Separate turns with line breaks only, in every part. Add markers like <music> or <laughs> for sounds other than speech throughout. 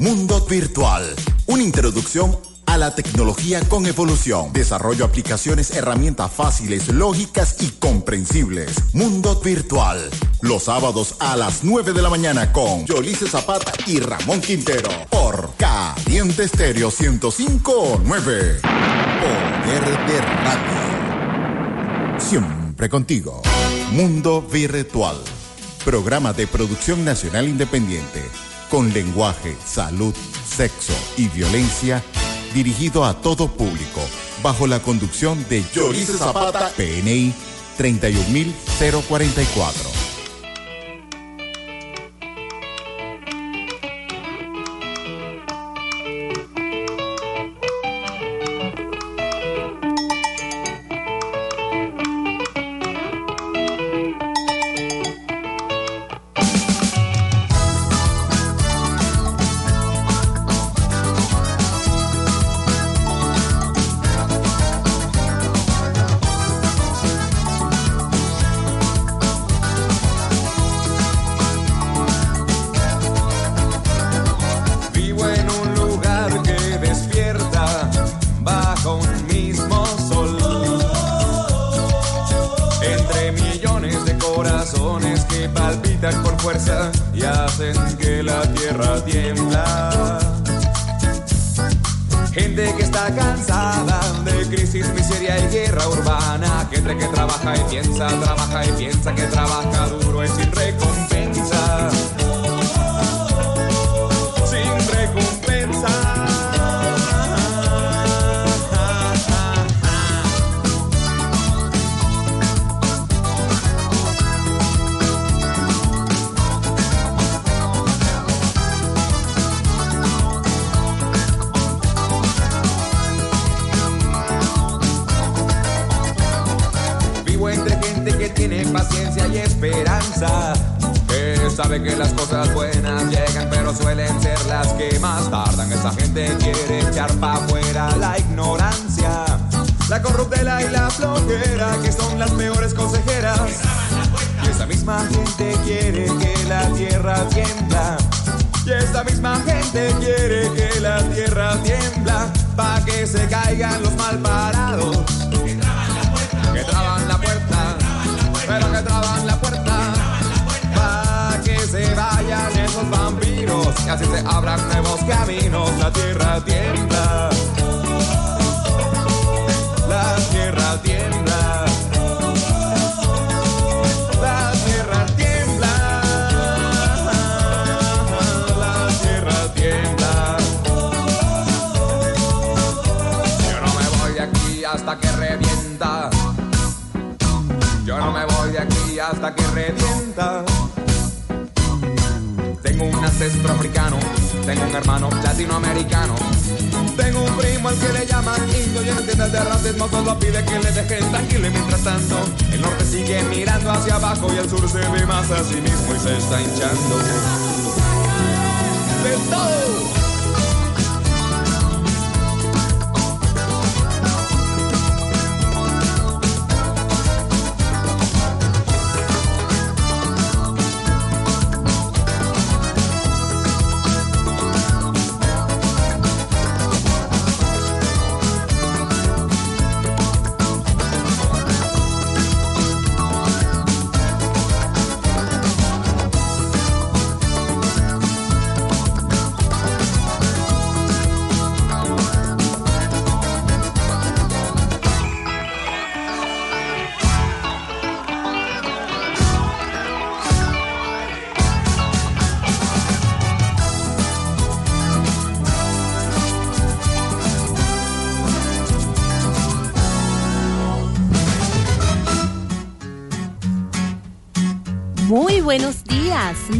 Mundo Virtual, una introducción a la tecnología con evolución. Desarrollo aplicaciones, herramientas fáciles, lógicas y comprensibles. Mundo Virtual. Los sábados a las 9 de la mañana con Yolice Zapata y Ramón Quintero. Por Caliente Estéreo 1059. Poder de Radio. Siempre contigo. Mundo Virtual. Programa de producción nacional independiente. Con lenguaje, salud, sexo y violencia dirigido a todo público, bajo la conducción de Yorice Zapata, PNI 31044.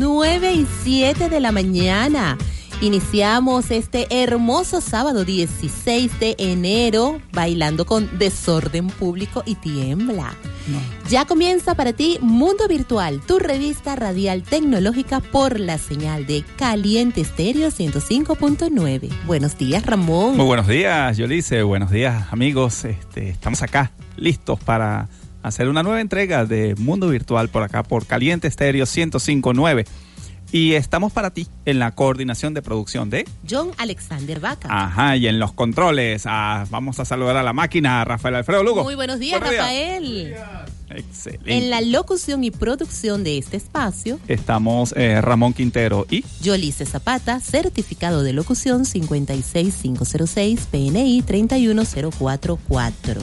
9 y 7 de la mañana. Iniciamos este hermoso sábado 16 de enero bailando con desorden público y tiembla. Ya comienza para ti Mundo Virtual, tu revista radial tecnológica por la señal de Caliente Estéreo 105.9. Buenos días, Ramón.
Muy buenos días, Yolice. Buenos días, amigos. Este, estamos acá listos para hacer una nueva entrega de Mundo Virtual por acá, por Caliente Estéreo 1059. Y estamos para ti en la coordinación de producción de
John Alexander Vaca.
Ajá, y en los controles. ah, vamos a saludar a la máquina, Rafael Alfredo Lugo.
Muy buenos días,
Buenos días.
Rafael.
Excelente.
En la locución y producción de este espacio,
Estamos eh, Ramón Quintero y
Yolice Zapata, certificado de locución 56506, PNI 31044.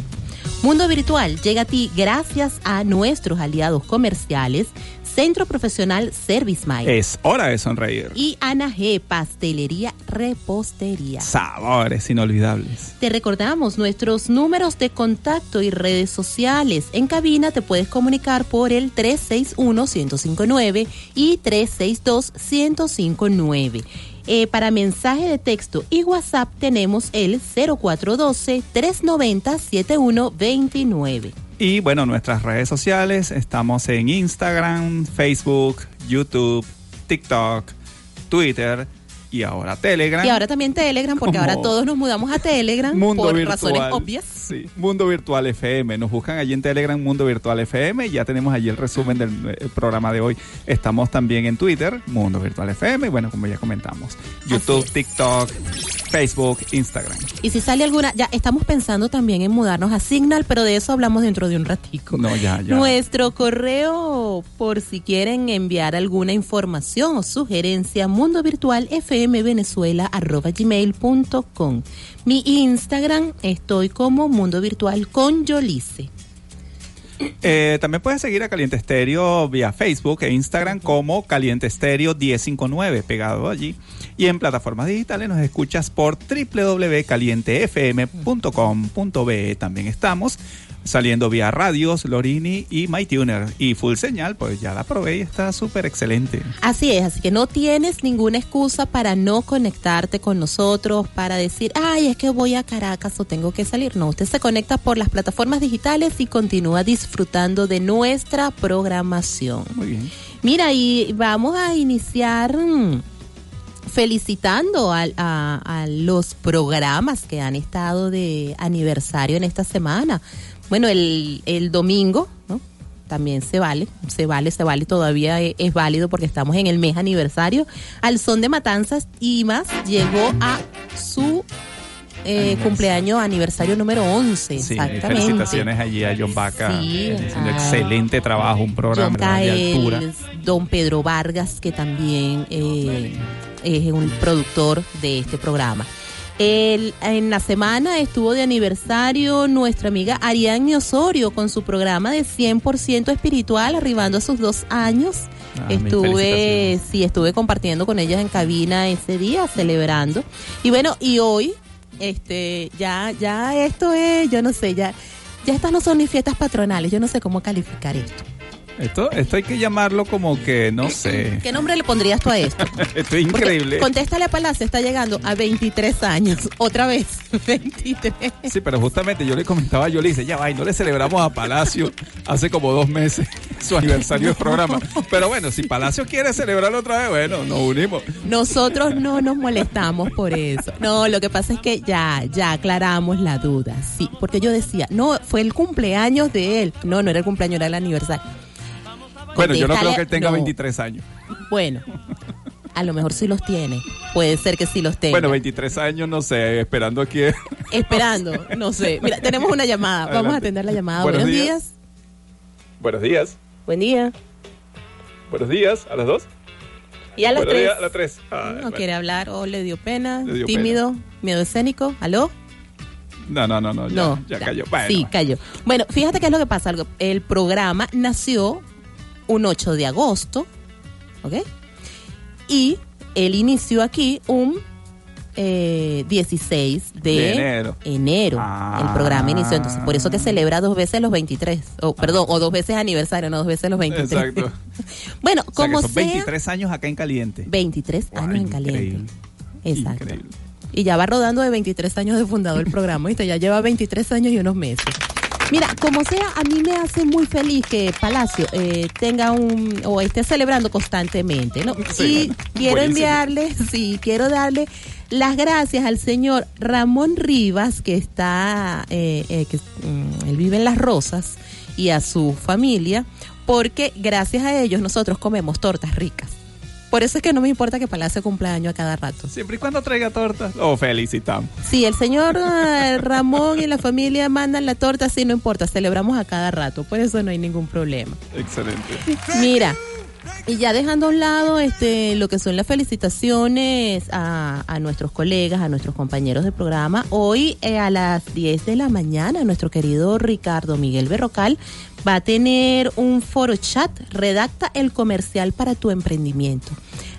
Mundo Virtual llega a ti gracias a nuestros aliados comerciales, Centro Profesional Service
es hora de sonreír.
y Ana G, Pastelería Repostería.
Sabores inolvidables.
Te recordamos nuestros números de contacto y redes sociales. En cabina te puedes comunicar por el 361-1059 y 362-1059. Eh, para mensaje de texto y WhatsApp tenemos el 0412-390-7129.
Y bueno, nuestras redes sociales, estamos en Instagram, Facebook, YouTube, TikTok, Twitter y ahora Telegram.
Y ahora también Telegram, porque ahora todos nos mudamos a Telegram <laughs>
Mundo
por
Virtual.
razones obvias.
Sí, Mundo Virtual FM. Nos buscan allí en Telegram Mundo Virtual FM ya tenemos allí el resumen del eh, programa de hoy. Estamos también en Twitter, Mundo Virtual FM, y bueno, como ya comentamos, YouTube. TikTok, Facebook, Instagram.
Y si sale alguna, ya estamos pensando también en mudarnos a Signal, pero de eso hablamos dentro de un ratico.
No, ya, ya.
Nuestro correo, por si quieren enviar alguna información o sugerencia, mundo virtual gmail.com. Mi Instagram estoy como mundo virtual con Yolice.
Eh, también puedes seguir a Caliente Estéreo vía Facebook e Instagram como Caliente Estéreo 1059, pegado allí. Y en plataformas digitales nos escuchas por www.calientefm.com.be. También estamos saliendo vía radios, Lorini y MyTuner. Y full señal, pues ya la probé y está súper excelente.
Así es, así que no tienes ninguna excusa para no conectarte con nosotros, para decir, ay, es que voy a Caracas o tengo que salir. No, usted se conecta por las plataformas digitales y continúa disfrutando de nuestra programación.
Muy bien.
Mira, y vamos a iniciar mm, felicitando a, a los programas que han estado de aniversario en esta semana. Bueno, el, el domingo, ¿no? También se vale, se vale, se vale, todavía e- es, válido porque estamos en el mes aniversario. Al son de matanzas y más llegó a su eh, cumpleaños aniversario número 11.
Sí,
exactamente.
felicitaciones allí a John Baca,
Sí,
eh, haciendo
a-
excelente trabajo, un programa de altura.
Don Pedro Vargas, que también eh, es un productor de este programa. El- en la semana estuvo de aniversario nuestra amiga Ariadne Osorio con su programa de 100% espiritual, arribando a sus dos años.
Ah,
estuve, sí, estuve compartiendo con ellas en cabina ese día, celebrando. Y bueno, y hoy, este, ya, ya esto es, yo no sé, ya, ya estas no son ni fiestas patronales, yo no sé cómo calificar esto.
Esto, esto hay que llamarlo como que, no sé,
¿Qué nombre le pondrías tú a esto? <laughs>
esto es
Porque
increíble.
Contéstale a Palacio, está llegando a 23 años. Otra vez, <laughs> 23.
Sí, pero justamente yo le comentaba, yo le dije, ya va, y no le celebramos a Palacio hace como dos meses <laughs> su aniversario del programa. Pero bueno, si Palacio quiere celebrarlo otra vez, bueno, nos unimos.
Nosotros no nos molestamos por eso. No, lo que pasa es que ya, ya aclaramos la duda. Sí, porque yo decía, no, fue el cumpleaños de él. No, no era el cumpleaños, era el aniversario.
Bueno, yo no creo que él tenga
no.
23 años.
Bueno, a lo mejor sí los tiene. Puede ser que sí los tenga.
Bueno, 23 años, no sé, esperando aquí.
Esperando, no sé. Mira, tenemos una llamada. Vamos a atender la llamada.
Buenos
Buenos,
días.
días.
Buenos días.
Buen día.
Buenos días, a las dos.
Y a las
Buenos
tres.
días, a las tres. Ay,
no
bueno.
quiere hablar o le dio pena,
Le dio
tímido, miedo escénico. ¿Aló?
No, no, no, no, ya,
no.
ya cayó. Bueno,
sí, cayó. Bueno, fíjate qué es lo que pasa. El programa nació un 8 de agosto, ¿ok? Y él inició aquí un eh, 16 de,
De enero.
enero.
Ah.
El programa inició. Entonces, por eso que celebra dos veces los 23. O, perdón, o dos veces aniversario, no dos veces los 23.
Exacto. <laughs>
bueno,
O sea,
como
son
sea,
23 años acá en caliente.
23
Guau,
años en caliente.
increíble.
Exacto.
Increíble.
Y ya va rodando de 23 años de fundado el programa, ¿viste? Ya lleva 23 años y unos meses. Mira, como sea, a mí me hace muy feliz que Palacio eh, tenga un, o esté celebrando constantemente, ¿no?
Sí,
y quiero
buenísimo.
enviarle, sí, quiero darle las gracias al señor Ramón Rivas, que está, eh, eh, que mm, él vive en Las Rosas, y a su familia, porque gracias a ellos nosotros comemos tortas ricas. Por eso es que no me importa que Palacio cumpleaños a cada rato.
Siempre y cuando traiga torta, lo felicitamos.
Si el señor eh, Ramón y la familia mandan la torta, sí, no importa, celebramos a cada rato, por eso no hay ningún problema.
Excelente.
Mira, y ya dejando a un lado este, lo que son las felicitaciones a, a nuestros colegas, a nuestros compañeros de programa, hoy eh, a las 10 de la mañana nuestro querido Ricardo Miguel Berrocal va a tener un foro chat, redacta el comercial para tu emprendimiento.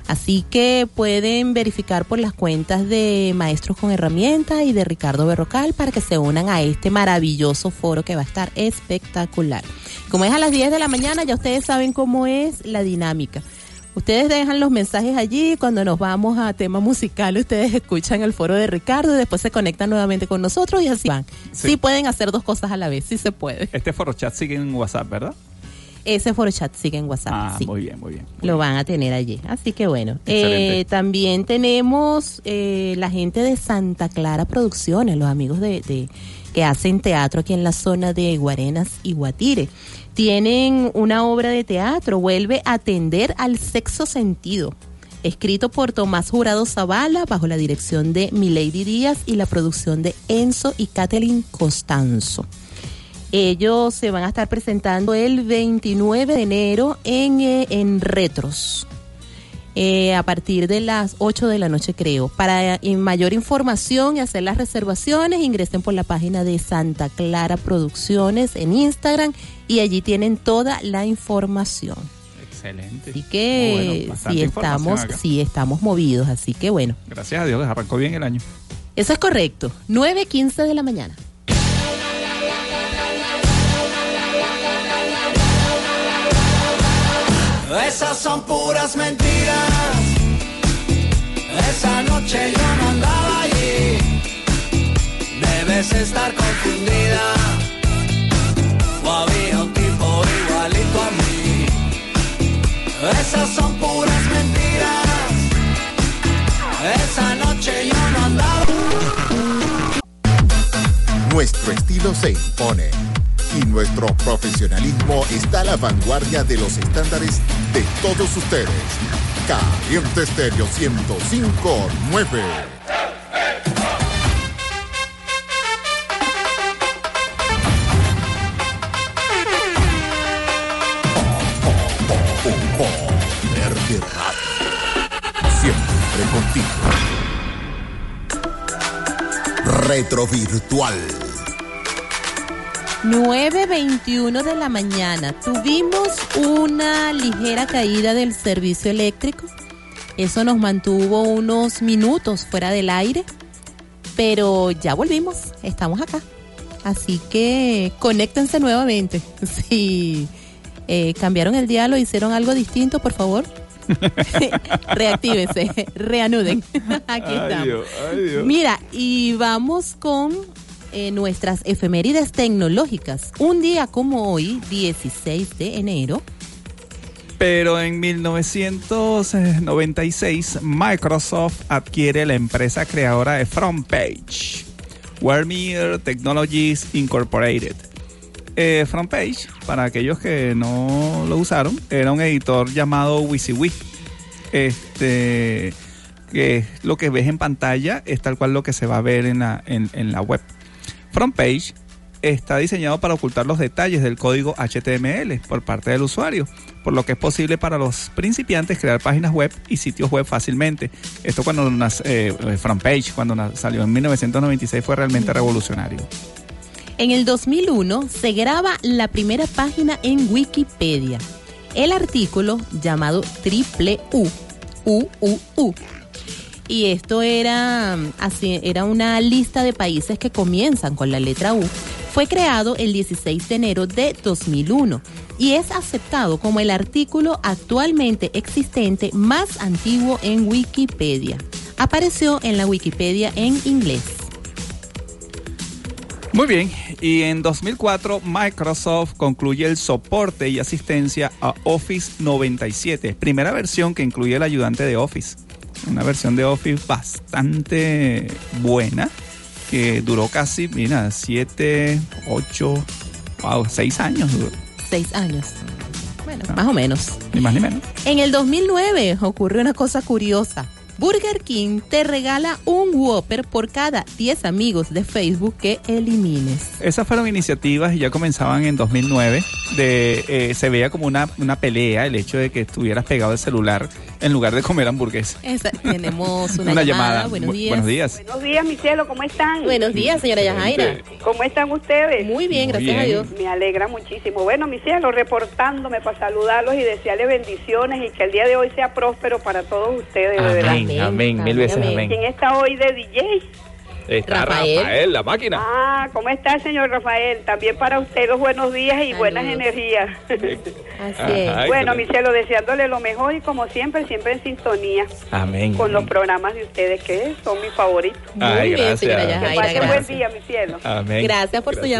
Así que pueden verificar por las cuentas de Maestros con Herramientas y de Ricardo Berrocal para que se unan a este maravilloso foro que va a estar espectacular. Como es a las 10 de la mañana, ya ustedes saben cómo es la dinámica. Ustedes dejan los mensajes allí, cuando nos vamos a tema musical, ustedes escuchan el foro de Ricardo y después se conectan nuevamente con nosotros y así van. Sí,
Sí.
pueden hacer dos cosas a la vez, sí se puede.
Este foro chat sigue en WhatsApp, ¿verdad?
Ese foro chat sigue en WhatsApp.
Ah,
sí.
muy bien, muy bien. muy
Lo van a tener allí. Así que bueno. Eh, también tenemos eh, la gente de Santa Clara Producciones, los amigos de, de- que hacen teatro aquí en la zona de Guarenas y Guatire. Tienen una obra de teatro, vuelve a atender al sexo sentido. Escrito por Tomás Jurado Zavala bajo la dirección de Milady Díaz y la producción de Enzo y Kathleen Costanzo. Ellos se van a estar presentando el 29 de enero en, eh, en Retros. Eh, a partir de las 8 de la noche, creo. Para eh, mayor información y hacer las reservaciones, ingresen por la página de Santa Clara Producciones en Instagram y allí tienen toda la información.
Excelente.
Así que
bueno,
sí estamos, sí estamos movidos, así que bueno,
Gracias a Dios, arrancó bien el año.
eso es correcto. 9.15 de la mañana.
Esas son puras mentiras. Esa noche yo no andaba allí. Debes estar confundida. O había un tipo igualito a mí. Esas son puras mentiras. Esa noche yo no andaba.
Nuestro estilo se impone y nuestro profesionalismo está a la vanguardia de los estándares de todos ustedes. Caliente Estéreo 1059. Poder de radio. Siempre contigo. Retro Virtual.
9.21 de la mañana. Tuvimos una ligera caída del servicio eléctrico. Eso nos mantuvo unos minutos fuera del aire. Pero ya volvimos. Estamos acá. Así que conéctense nuevamente. <laughs> Si eh, cambiaron el diálogo, hicieron algo distinto, por favor. <laughs> Reactívense, <laughs> reanuden. Aquí estamos. Mira, y vamos con eh, nuestras efemérides tecnológicas. Un día como hoy, 16 de enero,
Pero en 1996, Microsoft adquiere la empresa creadora de FrontPage, Vermeer Technologies Incorporated. Eh, FrontPage, para aquellos que no lo usaron, era un editor llamado WYSIWYG. Este, que lo que ves en pantalla es tal cual lo que se va a ver en la, en la web. FrontPage está diseñado para ocultar los detalles del código HTML por parte del usuario, por lo que es posible para los principiantes crear páginas web y sitios web fácilmente. Esto cuando eh, FrontPage, cuando salió en 1996, fue realmente revolucionario.
en el 2001 se graba la primera página en Wikipedia. El artículo llamado Triple U, U, U, U. Y esto era, mm, así, era una lista de países que comienzan con la letra U. Fue creado el 16 de enero de 2001 y es aceptado como el artículo actualmente existente más antiguo en Wikipedia. Apareció en la Wikipedia en inglés.
Muy bien, y en 2004 Microsoft concluye el soporte y asistencia a Office 97, primera versión que incluye el ayudante de Office. Una versión de Office bastante buena, que duró casi, mira, 7, 8, wow, 6 años. duró.
Seis años. Bueno, más o menos.
Ni más ni menos.
En el 2009 ocurrió una cosa curiosa. Burger King te regala un Whopper por cada 10 amigos de Facebook que elimines.
Esas fueron iniciativas y ya comenzaban en 2009. De, eh, se veía como una, una pelea el hecho de que estuvieras pegado al celular en lugar de comer hamburguesa.
Esa- tenemos <laughs> una,
Una
llamada.
llamada.
Buenos
Bu-
días.
Buenos días.
Buenos días, mi cielo, ¿cómo están?
Buenos días, señora Yajaira.
¿Cómo están ustedes?
Muy bien,
Muy
gracias a. Dios.
Me alegra muchísimo. Bueno, mi cielo, reportándome para saludarlos y desearles bendiciones y que el día de hoy sea próspero para todos ustedes, de verdad.
Amén,
Amén, mil veces
amén.
amén.
¿Quién está hoy de DJ?
Está
Rafael.
Rafael. la máquina.
Ah, ¿cómo está el señor Rafael? También para usted los buenos días y
Saludos.
buenas energías.
Así es.
Ajá.
Bueno, mi cielo, deseándole lo mejor y como siempre, siempre en sintonía
Amén.
con los programas de ustedes que son mis favoritos.
Muy
Ay,
bien,
gracias.
señora
Que
Yajaira,
pasen buen
gracias.
día, mi cielo.
Amén.
Gracias por su
Gracias.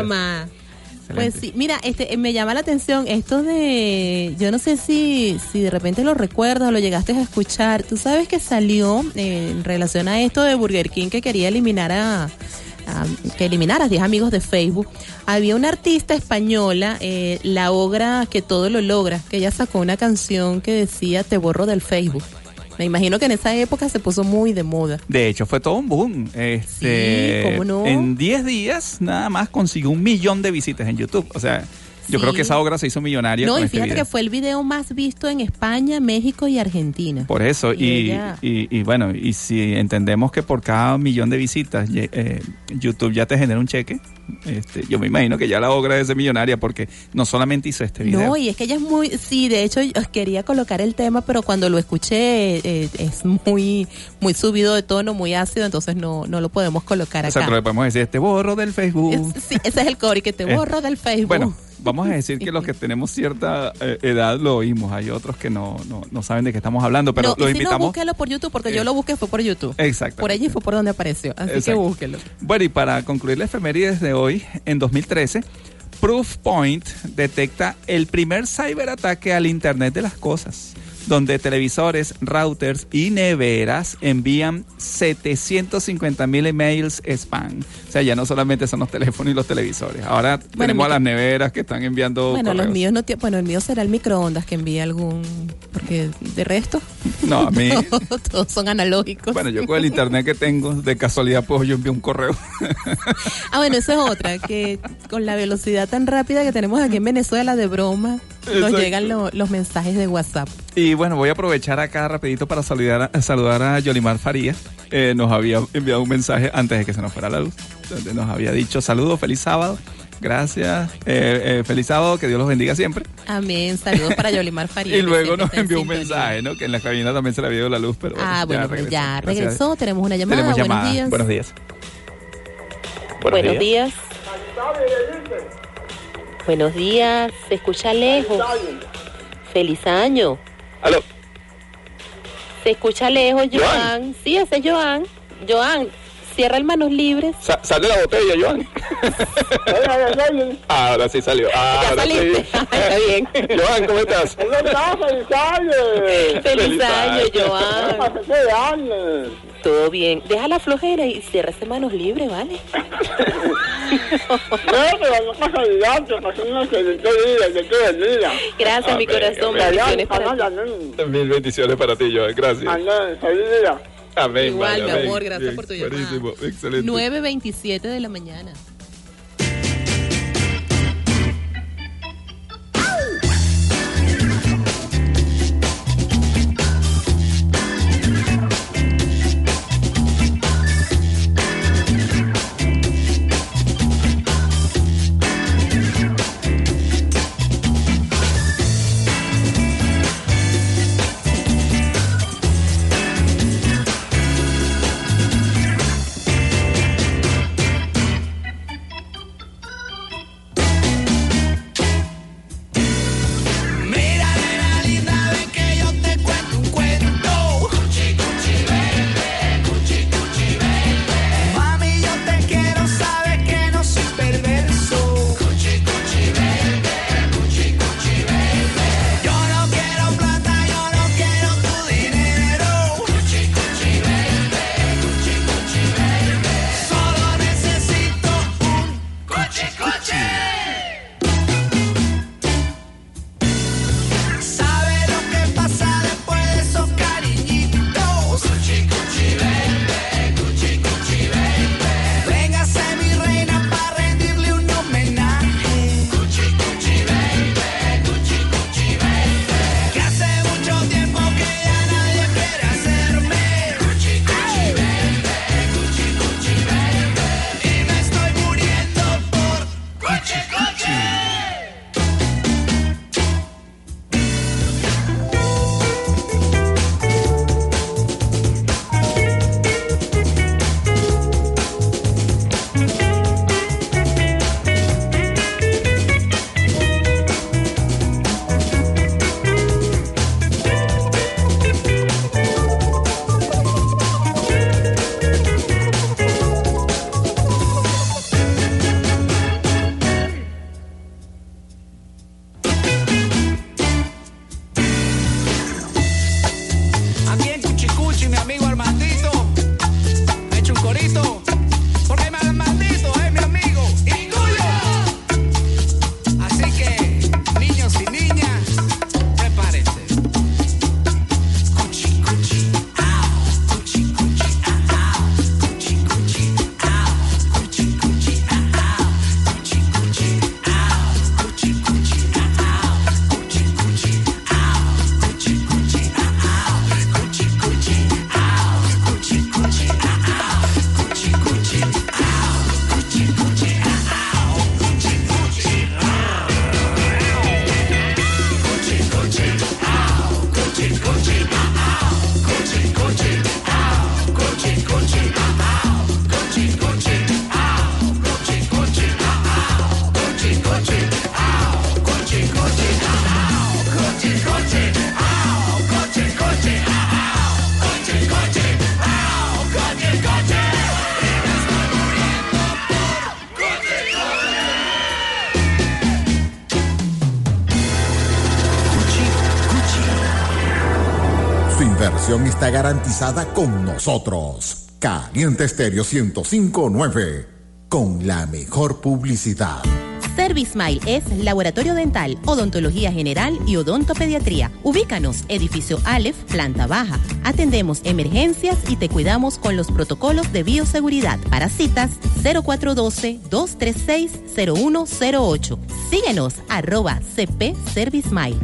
Pues sí, mira, este, eh, me llama la atención esto de, yo no sé si, si de repente lo recuerdas o lo llegaste a escuchar. Tú sabes que salió eh, en relación a esto de Burger King que quería eliminar a, que eliminara a 10 amigos de Facebook. Había una artista española, eh, la obra que todo lo logra, que ella sacó una canción que decía te borro del Facebook. Me imagino que en esa época se puso muy de moda.
De hecho, fue todo un boom. Este,
Sí, ¿cómo no?
En 10 días nada más consiguió un millón de visitas en YouTube. O sea, yo creo que esa obra se hizo millonaria
No,
con
y
este
fíjate
video.
que fue el video más visto en España, México y Argentina.
Por eso,
Y
bueno, y si entendemos que por cada millón de visitas eh, YouTube ya te genera un cheque, este, yo me imagino que ya la obra es de millonaria porque no solamente hizo este video.
No, y es que ella es muy, sí, de hecho yo quería colocar el tema, pero cuando lo escuché eh, es muy, muy subido de tono, muy ácido, entonces no, no lo podemos colocar
o sea,
acá.
que le podemos decir, te borro del Facebook.
Es- sí, ese es el core que te <laughs>
Eh,
borro del Facebook.
Bueno, vamos a decir que los que tenemos cierta eh, edad lo oímos. Hay otros que no, no, no saben de qué estamos hablando, pero
no,
lo
si no,
invitamos.
búsquelo por YouTube, porque
Eh,
yo lo busqué fue por YouTube.
Exactamente.
Por allí fue por donde apareció, así que
Exacto.
búsquelo.
Bueno, y para concluir la efemérides de hoy, en 2013, Proofpoint detecta el primer ciberataque al Internet de las Cosas, donde televisores, routers y neveras envían 750 mil emails spam. O sea, ya no solamente son los teléfonos y los televisores. Ahora tenemos a las neveras que están enviando.
Bueno, los míos no tienen, bueno, el mío será el microondas que envía algún, porque de resto,
No, a mí. <laughs>
todos son analógicos.
Bueno, yo con el internet que tengo, de casualidad, pues yo envío un correo.
Ah, bueno, eso es otra, que con la velocidad tan rápida que tenemos aquí en Venezuela de broma, nos llegan lo- los mensajes de WhatsApp.
Y bueno, voy a aprovechar acá rapidito para saludar a, saludar a Yolimar Faría. Eh, nos había enviado un mensaje antes de que se nos fuera la luz, donde nos había dicho saludos, feliz sábado, gracias, eh, eh, feliz sábado, que Dios los bendiga siempre.
Amén, saludos para Yolimar <laughs> Faría.
Y luego nos envió un
sintonía.
mensaje, ¿no? Que en la cabina también se le había ido la luz, pero
Ah, bueno, ya
Gracias.
regresó, tenemos una llamada,
Tenemos
buenos
llamada.
días.
Buenos días.
Buenos días. Buenos días, se escucha lejos. Feliz año.
Aló.
Se escucha lejos,
Joan.
Joan. Sí, ese es Joan. Joan, cierra el manos libres.
Sa- sale la botella, Joan. Ahora sí salió.
Ya
Ahora sí.
saliste. <laughs> Está bien.
Joan, ¿cómo estás?
Feliz año, Joan.
Joan.
Todo bien. Deja la flojera y cierra ese manos libres, ¿vale? <laughs> Gracias, mi corazón. Bendiciones para ti.
Mil bendiciones para ti, Joan. Gracias. Amén.
Igual,
vale,
mi
amén.
amor, gracias
Bien,
por tu llamada.
Buenísimo, excelente.
9.27 de la mañana.
Está garantizada con nosotros. Caliente Estéreo 1059, con la mejor publicidad.
Service es laboratorio dental, odontología general y odontopediatría. Ubícanos, edificio Aleph, planta baja. Atendemos emergencias y te cuidamos con los protocolos de bioseguridad. Para citas, 0412-236-0108. Síguenos, arroba CP Service Smile.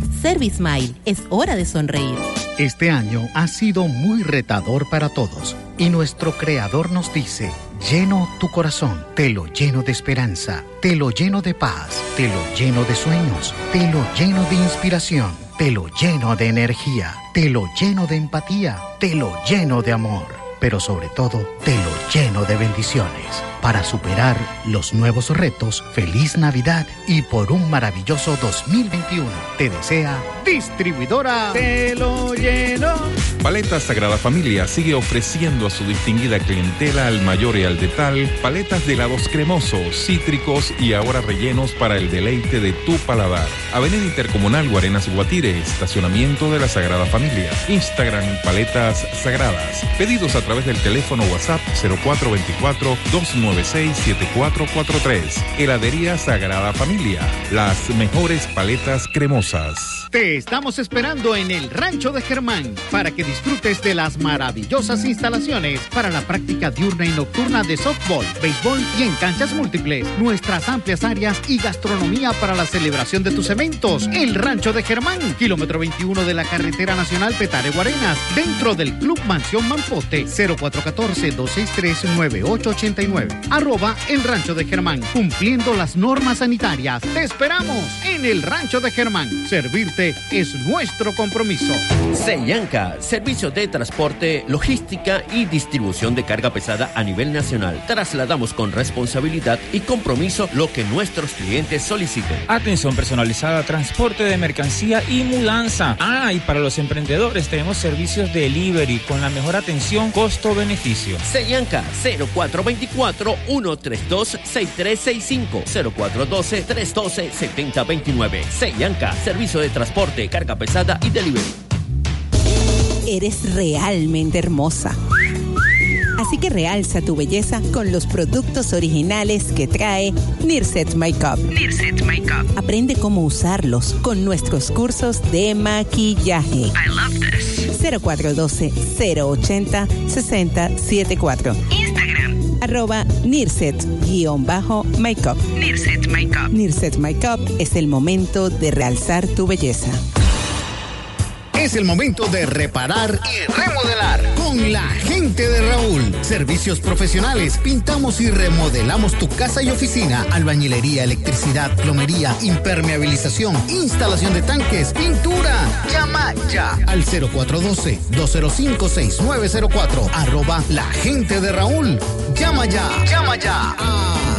es hora de sonreír.
Este año ha sido muy retador para todos y nuestro creador nos dice, lleno tu corazón, te lo lleno de esperanza, te lo lleno de paz, te lo lleno de sueños, te lo lleno de inspiración, te lo lleno de energía, te lo lleno de empatía, te lo lleno de amor, pero sobre todo, te lo lleno de bendiciones para superar los nuevos retos, feliz Navidad y por un maravilloso 2021. Te desea distribuidora Te lo lleno.
Paletas Sagrada Familia sigue ofreciendo a su distinguida clientela al mayor y al detal paletas de helados cremosos, cítricos y ahora rellenos para el deleite de tu paladar. Avenida Intercomunal Guarenas Guatire, estacionamiento de la Sagrada Familia. Instagram Paletas Sagradas. Pedidos a través del teléfono WhatsApp 0424 29 967443. Heladería Sagrada Familia. Las mejores paletas cremosas.
Te estamos esperando en el Rancho de Germán para que disfrutes de las maravillosas instalaciones para la práctica diurna y nocturna de softball, béisbol y en canchas múltiples. Nuestras amplias áreas y gastronomía para la celebración de tus eventos. El Rancho de Germán, kilómetro 21 de la carretera nacional Petare Guarenas, dentro del Club Mansión Mampote, 0414-263-9889 arroba el Rancho de Germán, cumpliendo las normas sanitarias. Te esperamos en el Rancho de Germán. Servirte es nuestro compromiso.
Seyanca, servicio de transporte, logística y distribución de carga pesada a nivel nacional. Trasladamos con responsabilidad y compromiso lo que nuestros clientes soliciten.
Atención personalizada, transporte de mercancía y mudanza. Ah, y para los emprendedores tenemos servicios delivery con la mejor atención costo-beneficio.
Seyanca 0424 132-6365 0412-312-7029. Seyanca, servicio de transporte, carga pesada y delivery.
Eres realmente hermosa. Así que realza tu belleza con los productos originales que trae Nirset Makeup. Nirset Makeup. Aprende cómo usarlos con nuestros cursos de maquillaje. I love this. 0412 080 6074. Instagram arroba Nirset-Makeup. Nirset Makeup. Nirset Makeup es el momento de realzar tu belleza.
Es el momento de reparar y remodelar con la gente de Raúl. Servicios profesionales, pintamos y remodelamos tu casa y oficina, albañilería, electricidad, plomería, impermeabilización, instalación de tanques, pintura. Llama ya al 0412-205-6904. Arroba la gente de Raúl. Llama ya. Llama ya.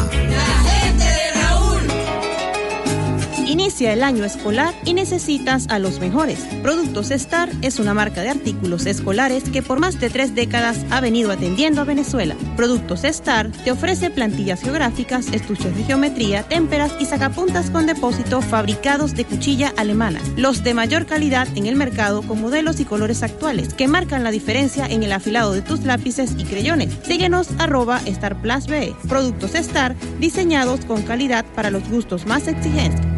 Inicia el año escolar y necesitas a los mejores. Productos Star es una marca de artículos escolares que por más de tres décadas ha venido atendiendo a Venezuela. Productos Star te ofrece plantillas geográficas, estuches de geometría, témperas y sacapuntas con depósito fabricados de cuchilla alemana. Los de mayor calidad en el mercado con modelos y colores actuales que marcan la diferencia en el afilado de tus lápices y creyones. Síguenos arroba Star Plus Productos Star diseñados con calidad para los gustos más exigentes.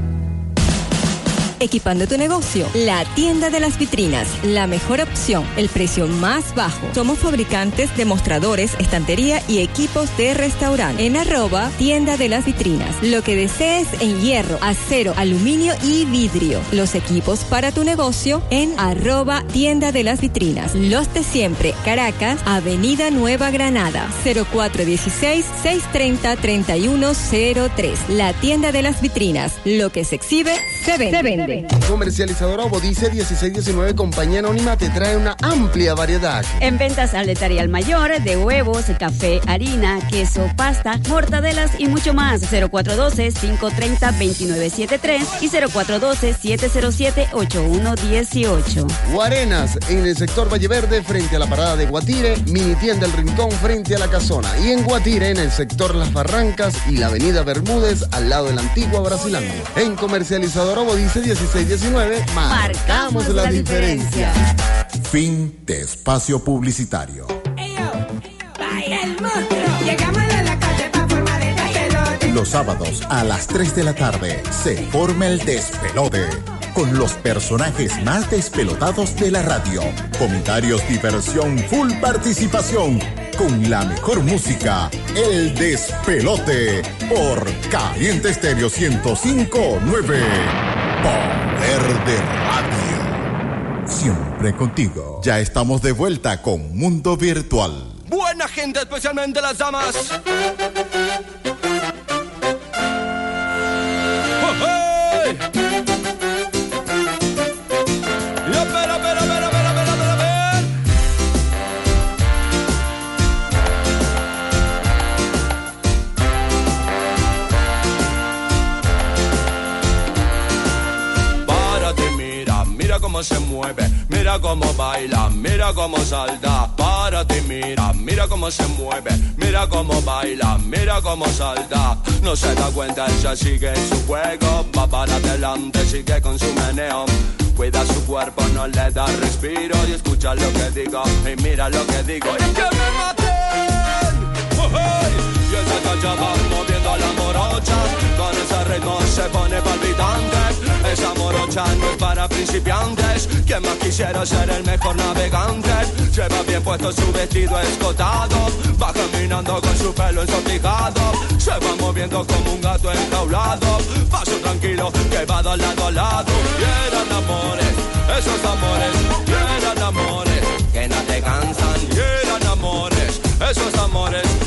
Equipando tu negocio, la tienda de las vitrinas, la mejor opción, el precio más bajo. Somos fabricantes de mostradores, estantería y equipos de restaurante. En arroba tienda de las vitrinas. Lo que desees en hierro, acero, aluminio y vidrio. Los equipos para tu negocio en arroba tienda de las vitrinas. Los de siempre, Caracas, Avenida Nueva Granada, 0416-630-3103. La tienda de las vitrinas. Lo que se exhibe, se vende. Se vende.
Comercializadora Bodice 1619 Compañía Anónima te trae una amplia variedad.
En ventas al detalle al mayor de huevos, café, harina, queso, pasta, mortadelas y mucho más. 0412-530-2973 y 0412-707-8118.
Guarenas, en el sector Valle Verde, frente a la parada de Guatire, mini tienda El Rincón, frente a la Casona. Y en Guatire, en el sector Las Barrancas y la avenida Bermúdez, al lado de la antigua Brasilando. En Comercializadora Bodice 1619 marcamos, la, diferencia.
Fin de espacio publicitario. Los sábados a las 3 de la tarde se forma el despelote con los personajes más despelotados de la radio. Comentarios, diversión, full participación. Con la mejor música, El Despelote por Caliente Estéreo 1059. Poder de Radio. Siempre contigo. Ya estamos de vuelta con Mundo Virtual.
Buena gente, especialmente las damas. Mira cómo salta. Párate, mira, mira cómo se mueve, mira cómo baila, mira cómo salta. No se da cuenta, ella sigue en su juego, va para adelante, sigue con su meneo. Cuida su cuerpo, no le da respiro y escucha lo que digo y mira lo que digo. ¡Y que me maten! Y esa cacha va moviendo la morocha Con ese ritmo se pone palpitante Esa morocha no es para principiantes. Quien más quisiera ser el mejor navegante. Lleva bien puesto su vestido escotado. Va caminando con su pelo ensortijado Se va moviendo como un gato enjaulado. Paso tranquilo que va de lado a lado. Y amores, esos amores. Y amores que no te cansan. Y amores, esos amores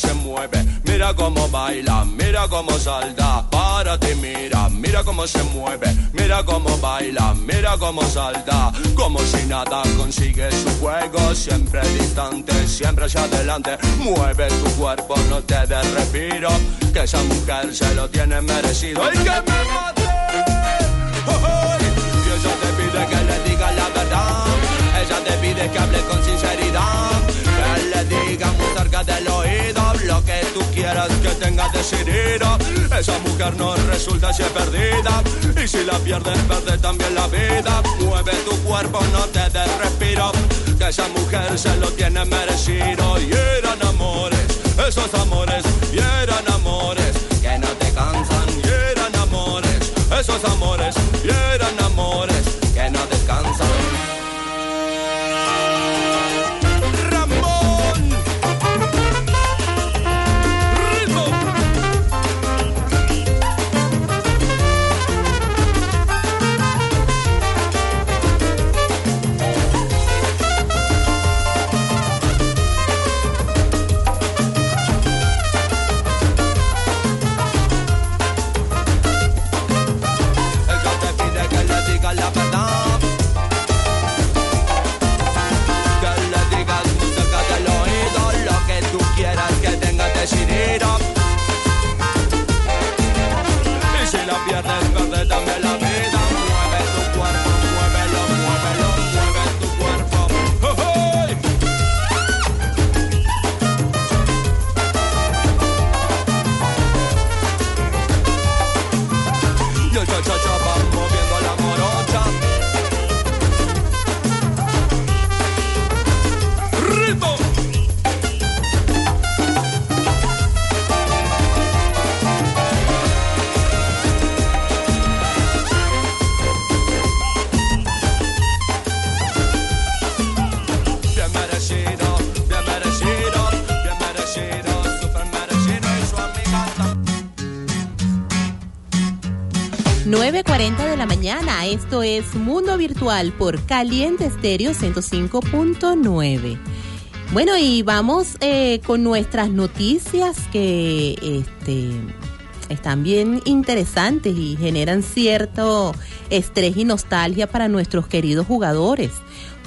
se mueve, mira cómo baila, mira cómo salta. Párate, mira, mira cómo se mueve, mira cómo baila, mira cómo salta. Como si nada consigue su juego, siempre distante, siempre hacia adelante. Mueve tu cuerpo, no te des respiro, que esa mujer se lo tiene merecido. ¡Oh, oh! Y ella te pide que le diga la verdad, ella te pide que hable con sinceridad. Que le diga muy cerca del oído tú quieras que tenga decidido. Esa mujer no resulta si es perdida. Y si la pierdes, pierdes también la vida. Mueve tu cuerpo, no te des respiro. Que esa mujer se lo tiene merecido. Y eran amores, esos amores, y eran amores que no te cansan. Y eran amores, esos amores, y eran amores
mañana, esto es Mundo Virtual por Caliente Estéreo 105.9. Bueno, y vamos eh, con nuestras noticias que este, están bien interesantes y generan cierto estrés y nostalgia para nuestros queridos jugadores.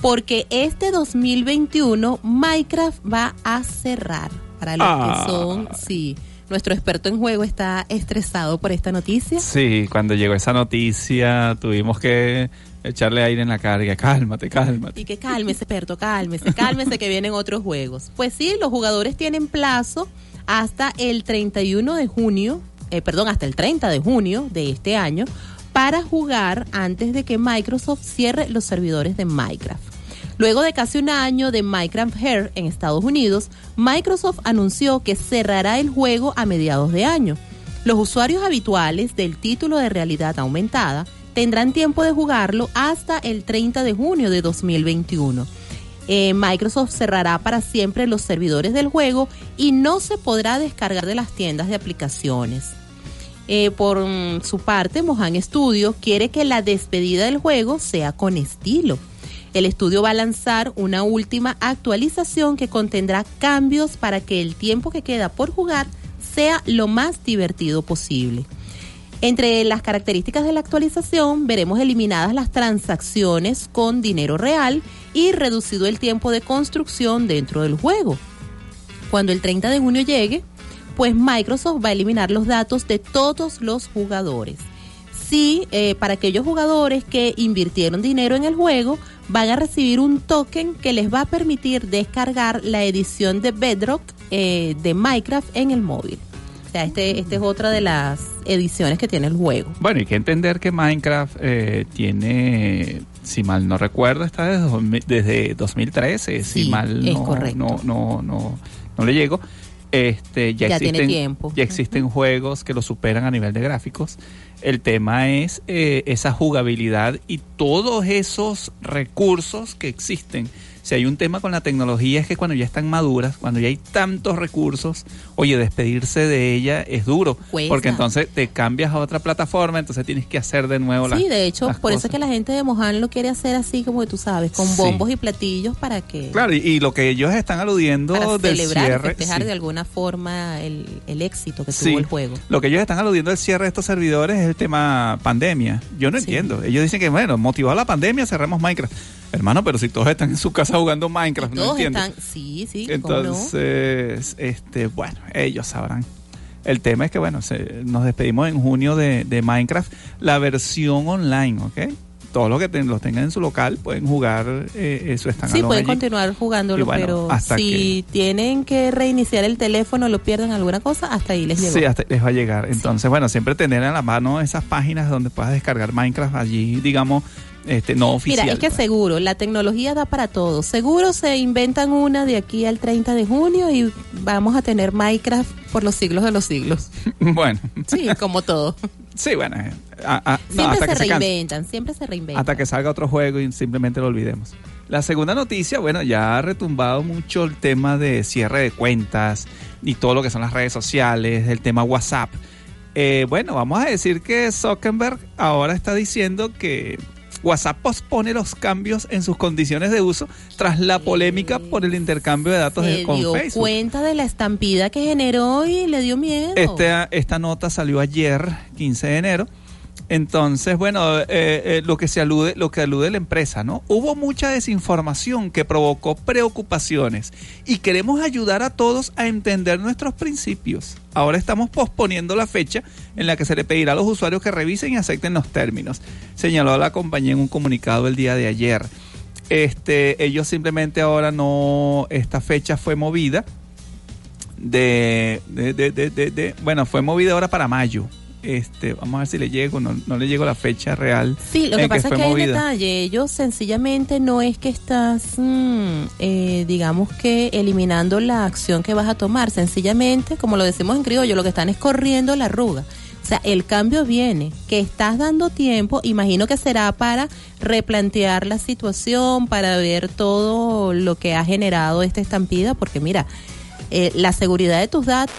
Porque este 2021 Minecraft va a cerrar para los
Ah.
que son, sí, nuestro experto en juego está estresado por esta noticia.
Sí, cuando llegó esa noticia tuvimos que echarle aire en la carga. Cálmate, cálmate.
Y que cálmese, experto, cálmese, cálmese que vienen otros juegos. Pues sí, los jugadores tienen plazo hasta el 31 de junio, eh, perdón, hasta el 30 de junio de este año para jugar antes de que Microsoft cierre los servidores de Minecraft. Luego de casi un año de Minecraft Hair en Estados Unidos, Microsoft anunció que cerrará el juego a mediados de año. Los usuarios habituales del título de realidad aumentada tendrán tiempo de jugarlo hasta el 30 de junio de 2021. Eh, Microsoft cerrará para siempre los servidores del juego y no se podrá descargar de las tiendas de aplicaciones. Eh, por su parte, Mohan Studio quiere que la despedida del juego sea con estilo. El estudio va a lanzar una última actualización que contendrá cambios para que el tiempo que queda por jugar sea lo más divertido posible. Entre las características de la actualización veremos eliminadas las transacciones con dinero real y reducido el tiempo de construcción dentro del juego. Cuando el 30 de junio llegue, pues Microsoft va a eliminar los datos de todos los jugadores. Sí, eh, para aquellos jugadores que invirtieron dinero en el juego, van a recibir un token que les va a permitir descargar la edición de Bedrock eh, de Minecraft en el móvil. O sea, este, este es otra de las ediciones que tiene el juego.
Bueno, hay que entender que Minecraft eh, tiene, si mal no recuerdo, está desde, desde 2013, si mal no, no, no, no, no le llego. Este, ya, existen,
tiempo.
Ya existen juegos que lo superan a nivel de gráficos. El tema es eh, esa jugabilidad y todos esos recursos que existen si hay un tema con la tecnología es que cuando ya están maduras, cuando ya hay tantos recursos, oye, despedirse de ella es duro, porque entonces te cambias a otra plataforma, entonces tienes que hacer de nuevo las
Sí, de hecho, por eso es que la gente de Mohan lo quiere hacer así como tú sabes, con bombos y platillos para que
Claro, y, lo que ellos están aludiendo
para
del
celebrar,
cierre,
festejar de alguna forma el, el éxito que tuvo el juego.
Lo que ellos están aludiendo del cierre de estos servidores es el tema pandemia. Yo no entiendo. Ellos dicen que bueno, motivado la pandemia cerramos Minecraft. Hermano, pero si todos están en su casa jugando Minecraft,
todos
no entiendo.
están, sí, sí.
Entonces, este, bueno, ellos sabrán. El tema es que, bueno, nos despedimos en junio de, Minecraft, la versión online, ¿ok? Todos los que los tengan en su local pueden jugar eh, eso están
Sí, pueden continuar jugándolo, pero si tienen que reiniciar el teléfono, lo pierden alguna cosa, hasta ahí les llega.
Sí, hasta les va a llegar. Entonces, bueno, siempre tener en la mano esas páginas donde puedas descargar Minecraft allí, digamos, este, no oficial.
Mira, es que seguro, la tecnología da para todo. Seguro se inventan una de aquí al 30 de junio y vamos a tener Minecraft por los siglos de los siglos. <laughs>
Bueno.
Sí, como todo.
Sí, bueno. Eh,
siempre se reinventan, siempre se reinventan.
Hasta que salga otro juego y simplemente lo olvidemos. La segunda noticia, bueno, ya ha retumbado mucho el tema de cierre de cuentas y todo lo que son las redes sociales, el tema WhatsApp. Eh, bueno, vamos a decir que Zuckerberg ahora está diciendo que WhatsApp pospone los cambios en sus condiciones de uso tras la polémica por el intercambio de datos
de,
con
dio cuenta de la estampida que generó y le dio miedo.
Este, esta nota salió ayer, 15 de enero entonces, bueno, eh, eh, lo que se alude, lo que alude la empresa, ¿no? Hubo mucha desinformación que provocó preocupaciones y queremos ayudar a todos a entender nuestros principios. Ahora estamos posponiendo la fecha en la que se le pedirá a los usuarios que revisen y acepten los términos, señaló la compañía en un comunicado el día de ayer. Este, ellos simplemente ahora no, esta fecha fue movida de, de, de, de bueno, fue movida ahora para mayo este, vamos a ver si le llego, no, no le llego la fecha real.
Sí, lo que pasa es que hay detalle. Ellos sencillamente no es que estás, mm, eh, digamos que eliminando la acción que vas a tomar. Sencillamente, como lo decimos en criollo, lo que están es corriendo la arruga. O sea, el cambio viene, que estás dando tiempo, imagino que será para replantear la situación, para ver todo lo que ha generado esta estampida, porque mira, eh, la seguridad de tus datos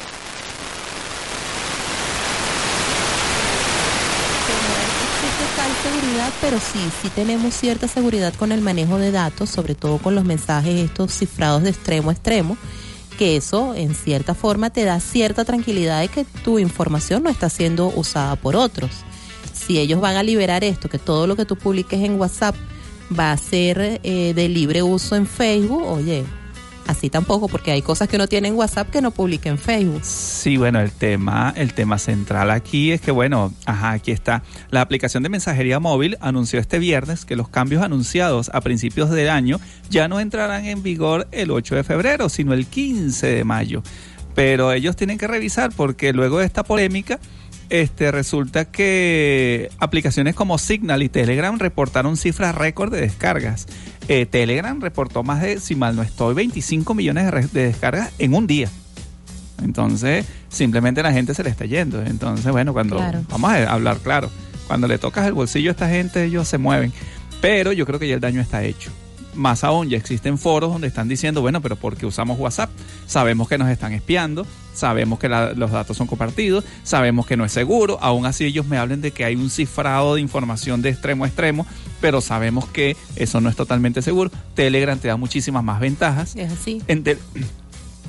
seguridad, pero sí, sí tenemos cierta seguridad con el manejo de datos, sobre todo con los mensajes estos cifrados de extremo a extremo, que eso en cierta forma te da cierta tranquilidad de que tu información no está siendo usada por otros. Si ellos van a liberar esto, que todo lo que tú publiques en WhatsApp va a ser eh, de libre uso en Facebook, oye, así tampoco, porque hay cosas que uno tiene en WhatsApp que no publica en Facebook.
Sí, bueno, el tema, el tema central aquí es que, bueno, ajá, aquí está. La aplicación de mensajería móvil anunció este viernes que los cambios anunciados a principios del año ya no entrarán en vigor el 8 de febrero, sino el 15 de mayo. Pero ellos tienen que revisar porque luego de esta polémica, este, resulta que aplicaciones como Signal y Telegram reportaron cifras récord de descargas. Eh, Telegram reportó más de, si mal no estoy, 25 millones de, de, descargas en un día. Entonces, simplemente la gente se le está yendo. Entonces, bueno, cuando claro. vamos a hablar claro, cuando le tocas el bolsillo a esta gente, ellos se mueven. Pero yo creo que ya el daño está hecho. Más aún, ya existen foros donde están diciendo, bueno, pero ¿por qué usamos WhatsApp? Sabemos que nos están espiando, sabemos que la, los datos son compartidos, sabemos que no es seguro, aún así ellos me hablan de que hay un cifrado de información de extremo a extremo, pero sabemos que eso no es totalmente seguro. Telegram te da muchísimas más ventajas.
Es así.
En, te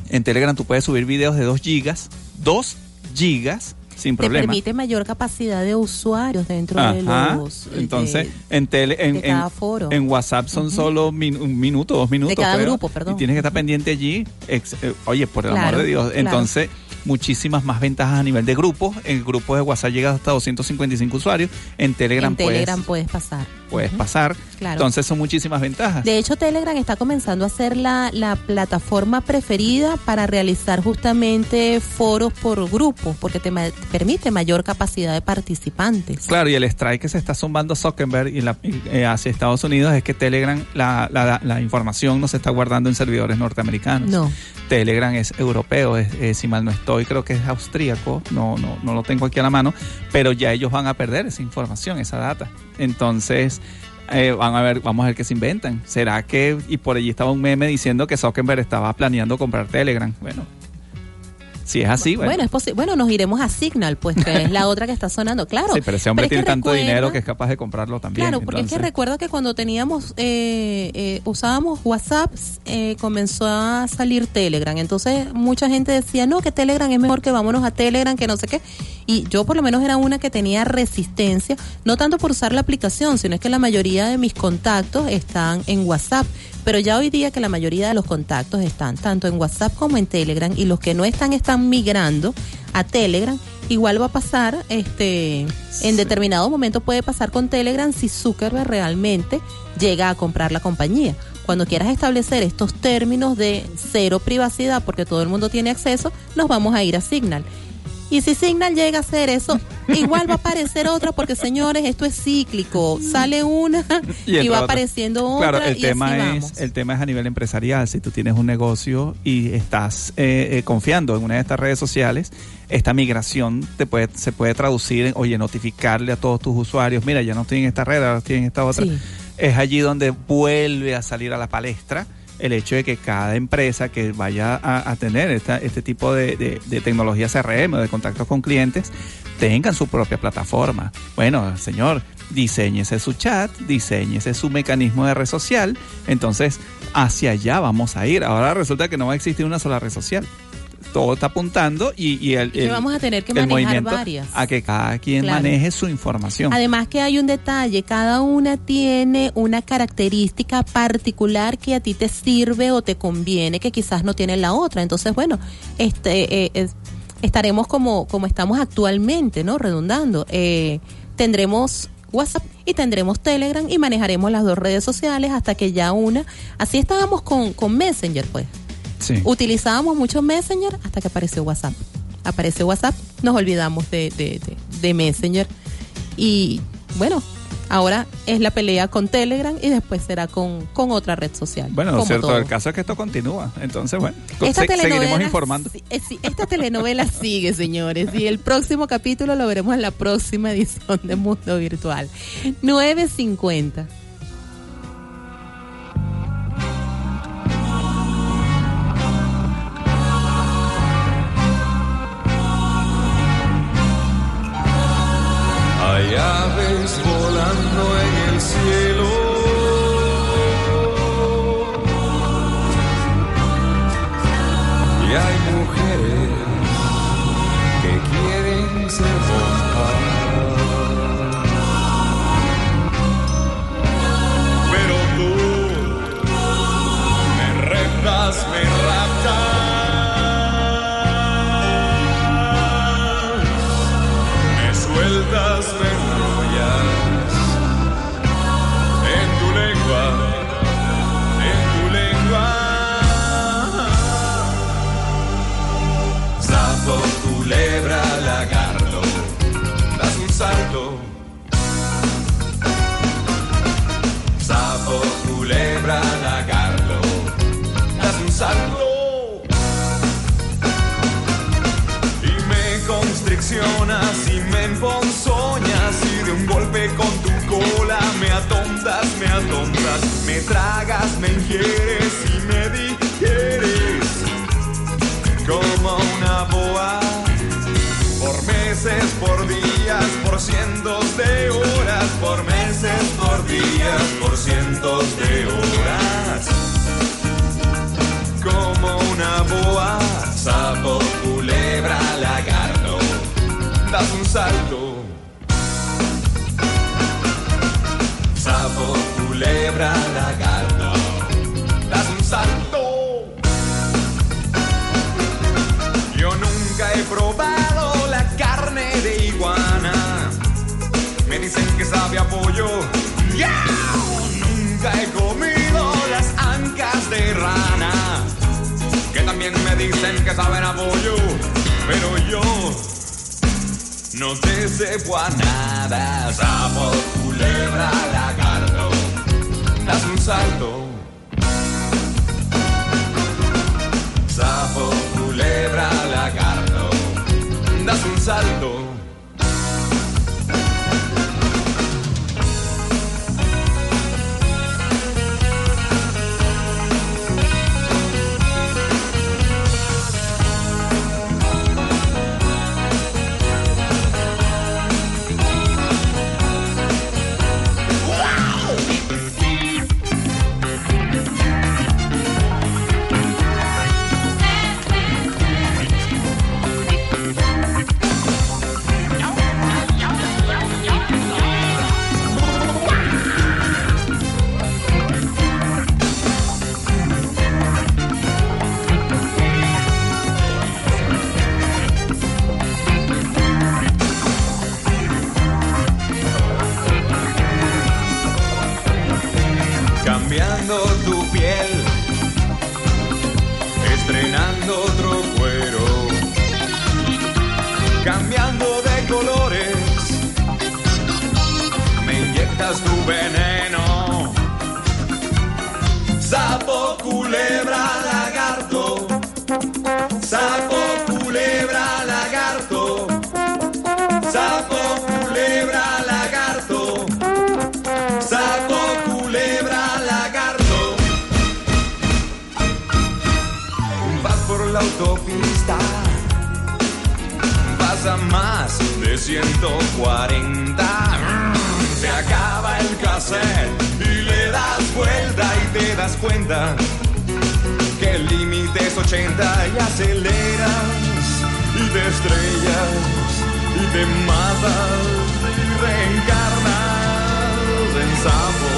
en Telegram tú puedes subir videos de 2 gigas, 2 gigas sin problema.
Te permite mayor capacidad de usuarios dentro
Ajá.
de los.
Entonces,
de,
en, tele, en, en,
foro.
en WhatsApp son uh -huh. solo min, un minuto, dos minutos.
De cada
creo,
grupo, perdón.
Y tienes que estar pendiente allí. Ex, eh, oye, por el
claro,
amor de Dios.
claro.
Entonces, muchísimas más ventajas a nivel de grupos. En grupos de WhatsApp llega hasta 255 usuarios. En Telegram,
en Telegram
puedes,
puedes pasar.
Puedes uh -huh. pasar.
Claro.
Entonces, son muchísimas ventajas.
De hecho, Telegram está comenzando a ser la, la plataforma preferida para realizar justamente foros por grupos, porque te ma permite mayor capacidad de participantes.
Claro, y el strike que se está zumbando Zuckerberg y la, eh, hacia Estados Unidos es que Telegram, la, la, la, información no se está guardando en servidores norteamericanos.
No.
Telegram es europeo, es, es, si mal no estoy, creo que es austríaco, no, no, no lo tengo aquí a la mano, pero ya ellos van a perder esa información, esa data. Entonces, eh, van a ver, vamos a ver qué se inventan. ¿Será que, y por allí estaba un meme diciendo que Zuckerberg estaba planeando comprar Telegram? Bueno, si es así, bueno.
Bueno, es posible. Bueno, nos iremos a Signal, pues, que es la <laughs> otra que está sonando, claro.
Sí, pero ese hombre
pero
tiene
es que
tanto
recuerda,
dinero que es capaz de comprarlo también.
Claro, porque
entonces.
es que recuerdo que cuando teníamos, eh, eh, usábamos WhatsApp, eh, comenzó a salir Telegram. Entonces, mucha gente decía, no, que Telegram es mejor que vámonos a Telegram, que no sé qué. Y yo, por lo menos, era una que tenía resistencia, no tanto por usar la aplicación, sino es que la mayoría de mis contactos están en WhatsApp. Pero ya hoy día que la mayoría de los contactos están tanto en WhatsApp como en Telegram y los que no están están migrando a Telegram, igual va a pasar, este, sí. en determinado momento puede pasar con Telegram si Zuckerberg realmente llega a comprar la compañía. Cuando quieras establecer estos términos de cero privacidad, porque todo el mundo tiene acceso, nos vamos a ir a Signal. Y si Signal llega a hacer eso, igual va a aparecer otra, porque señores, esto es cíclico. Sale una <laughs> y, y va apareciendo otra.
Claro, el
y
tema
así
es, el tema es a nivel empresarial. Si tú tienes un negocio y estás eh, eh, confiando en una de estas redes sociales, esta migración te puede, se puede traducir en, oye, notificarle a todos tus usuarios, mira, ya no estoy en esta red, ahora estoy en esta otra.
Sí.
Es allí donde vuelve a salir a la palestra el hecho de que cada empresa que vaya a, tener esta, este tipo de, de, de, tecnología CRM o de contactos con clientes tengan su propia plataforma. Bueno, señor, diseñese su chat, diseñese su mecanismo de red social, entonces hacia allá vamos a ir. Ahora resulta que no va a existir una sola red social todo está apuntando y, y el, el,
vamos a tener que
el
manejar varias.
a que cada quien
Claro.
maneje su información.
Además que hay un detalle, cada una tiene una característica particular que a ti te sirve o te conviene que quizás no tiene la otra. Entonces, bueno, este eh, es- estaremos como como estamos actualmente, ¿no? Redundando. Eh, tendremos WhatsApp y tendremos Telegram y manejaremos las dos redes sociales hasta que ya una. Así estábamos con, con Messenger, pues.
Sí.
Utilizábamos mucho Messenger hasta que apareció WhatsApp. Apareció WhatsApp, nos olvidamos de, de, de, de Messenger. Y bueno, ahora es la pelea con Telegram y después será con, con otra red social.
Bueno, lo cierto
todo.
del caso es que esto continúa. Entonces, bueno,
Esta
se- seguiremos informando.
eh, esta telenovela <laughs> sigue, señores, y el próximo capítulo lo veremos en la próxima edición de Mundo Virtual. 950.
Hay aves volando en el cielo. Autopista, vas a más de 140. Se acaba el cassette y le das vuelta y te das cuenta que el límite es 80 y aceleras y te estrellas y te matas y reencarnas en sapo.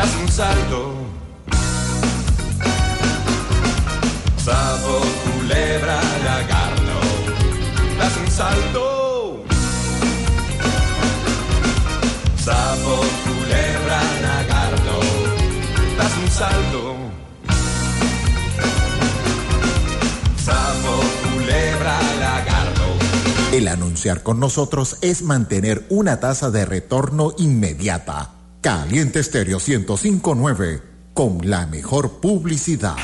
Das un salto. Sapo, culebra, lagarto, das un salto. Sapo, culebra, lagarto, das un salto. Sapo, culebra, lagarto.
El anunciar con nosotros es mantener una tasa de retorno inmediata. Caliente Estéreo 1059 con la mejor publicidad.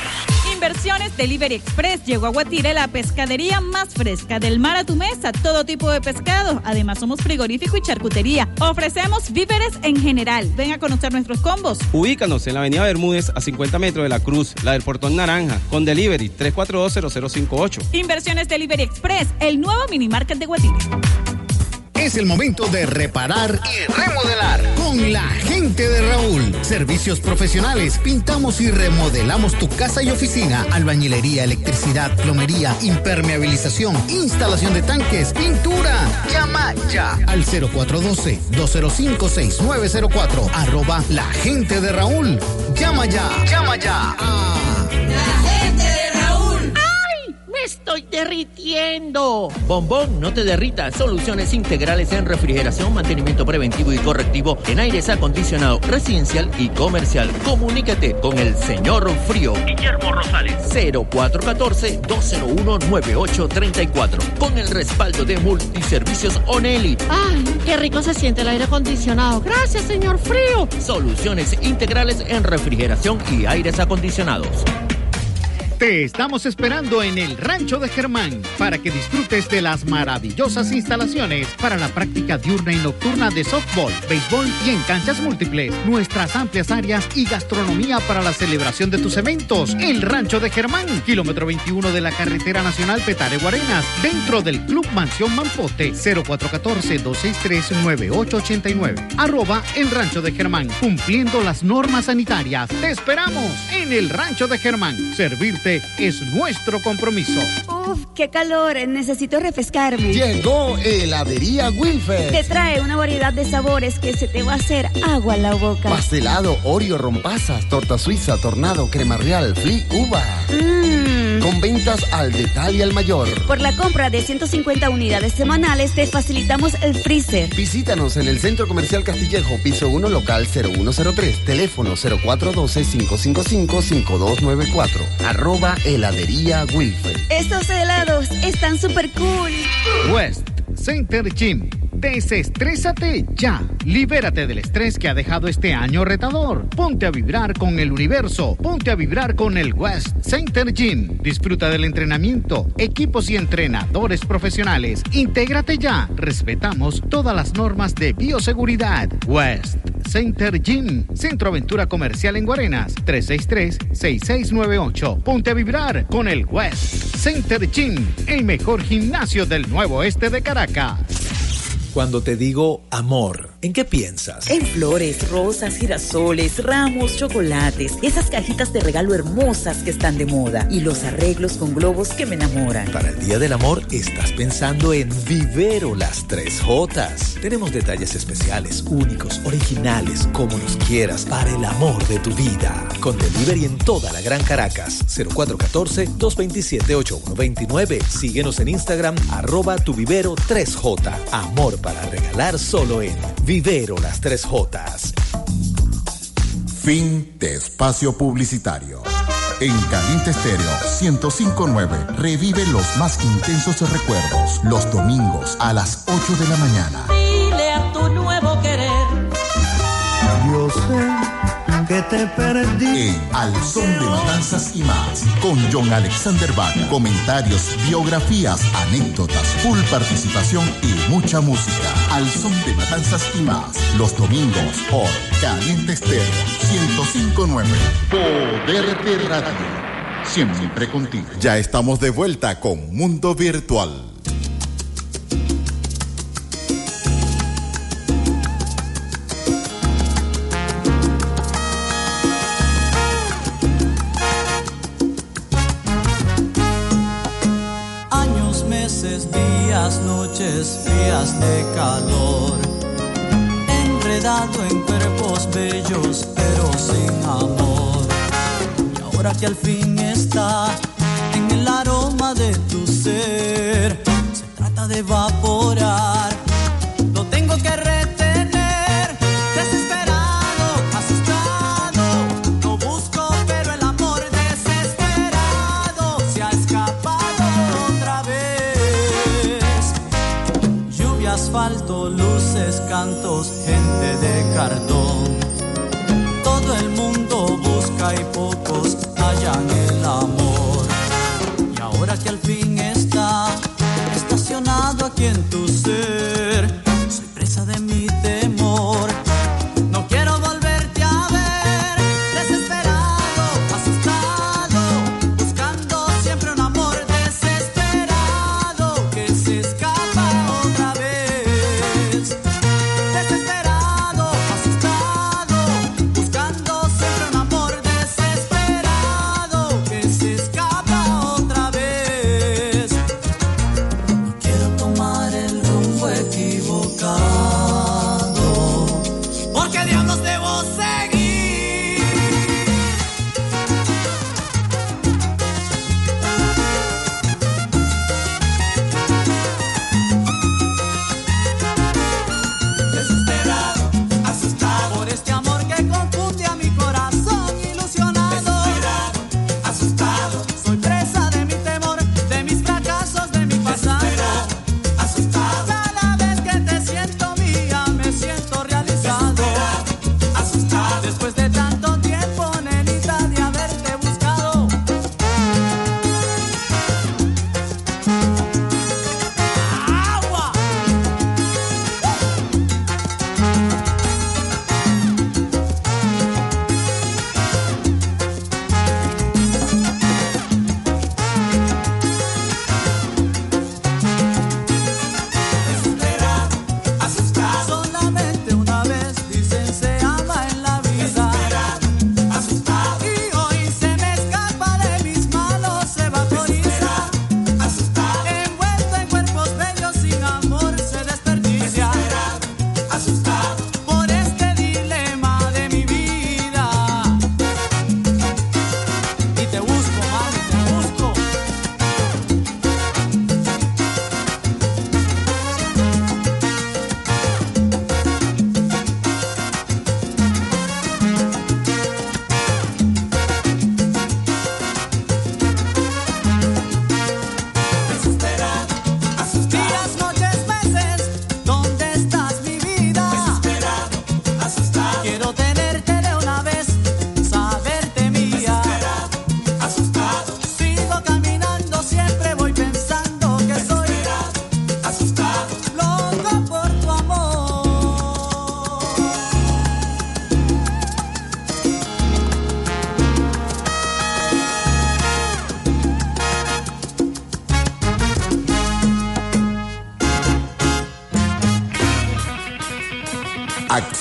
Inversiones Delivery Express llegó a Guatire, la pescadería más fresca del mar a tu mesa, todo tipo de pescado. Además, somos frigorífico y charcutería. Ofrecemos víveres en general. Ven a conocer nuestros combos.
Ubícanos en la avenida Bermúdez a 50 metros de la Cruz, la del Portón Naranja, con delivery 3420058.
Inversiones Delivery Express, el nuevo mini market de Guatire.
Es el momento de reparar y remodelar con la gente de Raúl. Servicios profesionales, pintamos y remodelamos tu casa y oficina, albañilería, electricidad, plomería, impermeabilización, instalación de tanques, pintura. Llama ya al 0412-205-6904, arroba la gente de Raúl. Llama ya, llama ya. Ah.
Estoy derritiendo.
Bombón, no te derrita. Soluciones integrales en refrigeración, mantenimiento preventivo y correctivo en aires acondicionado residencial y comercial. Comunícate con el señor Frío. Guillermo Rosales. 0414-201-9834. Con el respaldo de Multiservicios Oneli.
Ay, qué rico se siente el aire acondicionado. Gracias, señor Frío.
Soluciones integrales en refrigeración y aires acondicionados.
Te estamos esperando en el Rancho de Germán para que disfrutes de las maravillosas instalaciones para la práctica diurna y nocturna de softball, béisbol y en canchas múltiples, nuestras amplias áreas y gastronomía para la celebración de tus eventos. El Rancho de Germán, kilómetro 21 de la carretera nacional Petare Guarenas, dentro del Club Mansión Mampote, 0414-263-9889. Arroba el Rancho de Germán, cumpliendo las normas sanitarias. Te esperamos en el Rancho de Germán. Servirte es nuestro compromiso.
Uf, qué calor. Necesito refrescarme.
Llegó Heladería Wilfer.
Te trae una variedad de sabores que se te va a hacer agua en la boca.
Pastelado, Oreo, rompasas, torta suiza, tornado, crema real, fli, uva.
Mmm.
Con ventas al detalle y al mayor.
Por la compra de 150 unidades semanales te facilitamos el freezer.
Visítanos en el Centro Comercial Castillejo, piso 1, local 0103, teléfono 0412-555-5294. Arroba heladería Wilfer.
Estos helados están súper cool.
West Center Gym. Desestrésate ya. Libérate del estrés que ha dejado este año retador. Ponte a vibrar con el universo. Ponte a vibrar con el West Center Gym. Disfruta del entrenamiento, equipos y entrenadores profesionales. Intégrate ya. Respetamos todas las normas de bioseguridad. West Center Gym. Centro Aventura Comercial en Guarenas. 363-6698. Ponte a vibrar con el West Center Gym. El mejor gimnasio del nuevo este de Caracas.
Cuando te digo amor, ¿en qué piensas?
En flores, rosas, girasoles, ramos, chocolates, esas cajitas de regalo hermosas que están de moda y los arreglos con globos que me enamoran.
Para el Día del Amor estás pensando en Vivero las 3 Jotas. Tenemos detalles especiales, únicos, originales, como los quieras, para el amor de tu vida. Con delivery en toda la Gran Caracas, 0414-227-8129. Síguenos en Instagram, arroba tu vivero 3J. Amor para regalar solo en Vivero las 3 Jotas.
Fin de espacio publicitario. En Caliente Estéreo 1059 revive los más intensos recuerdos los domingos a las 8 de la mañana. Que te perdí. En Al Son de Matanzas y más, con John Alexander Bach. Comentarios, biografías, anécdotas, full participación y mucha música. Al Son de Matanzas y más, los domingos por Caliente Estéreo 1059. Poder de Radio. Siempre contigo. Ya estamos de vuelta con Mundo Virtual.
Noches frías de calor. Enredado en cuerpos bellos, pero sin amor. Y ahora que al fin está en el aroma de tu ser, se trata de evaporar.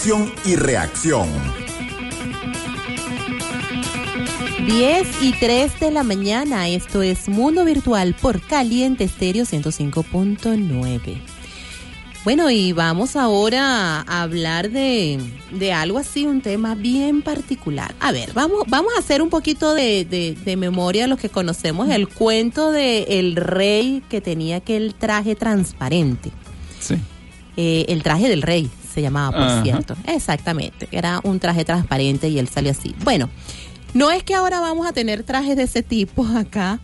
Acción y reacción.
10 y 3 de la mañana, esto es Mundo Virtual por Caliente Estéreo 105.9. Bueno, y vamos ahora a hablar de, de algo así, un tema bien particular. A ver, vamos, vamos a hacer un poquito de, de, de memoria los que conocemos el cuento de el rey que tenía aquel traje transparente.
Sí.
Eh, el traje del rey se llamaba, por
Ajá.
cierto. Exactamente, era un traje transparente y él sale así. Bueno, no es que ahora vamos a tener trajes de ese tipo <laughs> acá,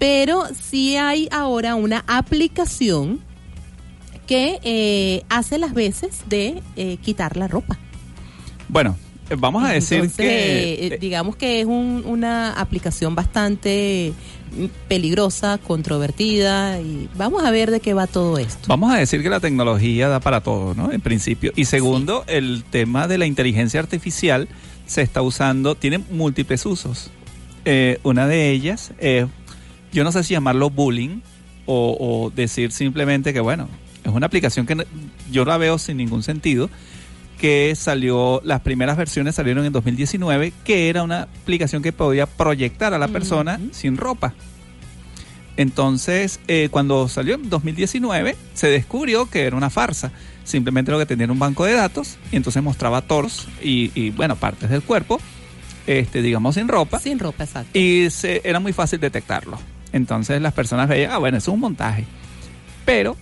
pero sí hay ahora una aplicación que eh, hace las veces de eh, quitar la ropa.
Bueno, vamos a decir
Entonces,
que...
eh, digamos que es un- una aplicación bastante mm, peligrosa, controvertida y vamos a ver de qué va todo esto.
Vamos a decir que la tecnología da para todo, ¿no? En principio. Y segundo, el tema de la inteligencia artificial se está usando, tiene múltiples usos. Eh, una de ellas, es, yo no sé si llamarlo bullying o, o decir simplemente que, bueno, es una aplicación que yo la veo sin ningún sentido, que salió, las primeras versiones salieron en 2019, que era una aplicación que podía proyectar a la persona sin ropa. Entonces, eh, cuando salió en 2019, se descubrió que era una farsa. Simplemente lo que tenía era un banco de datos y entonces mostraba torsos y, y, bueno, partes del cuerpo, este, digamos, sin ropa.
Sin ropa, exacto.
Y se- era muy fácil detectarlo. Entonces las personas veían, ah, bueno, eso es un montaje. Pero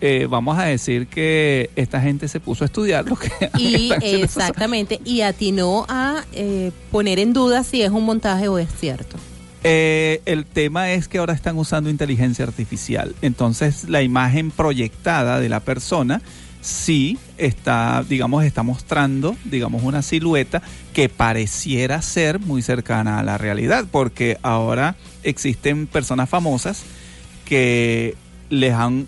eh, vamos a decir que esta gente se puso a estudiar lo que... <laughs>
Y exactamente, y atinó a eh, poner en duda si es un montaje o es cierto.
Eh, el tema es que ahora están usando inteligencia artificial. Entonces la imagen proyectada de la persona sí está, digamos, está mostrando, digamos, una silueta que pareciera ser muy cercana a la realidad, porque ahora existen personas famosas que les han,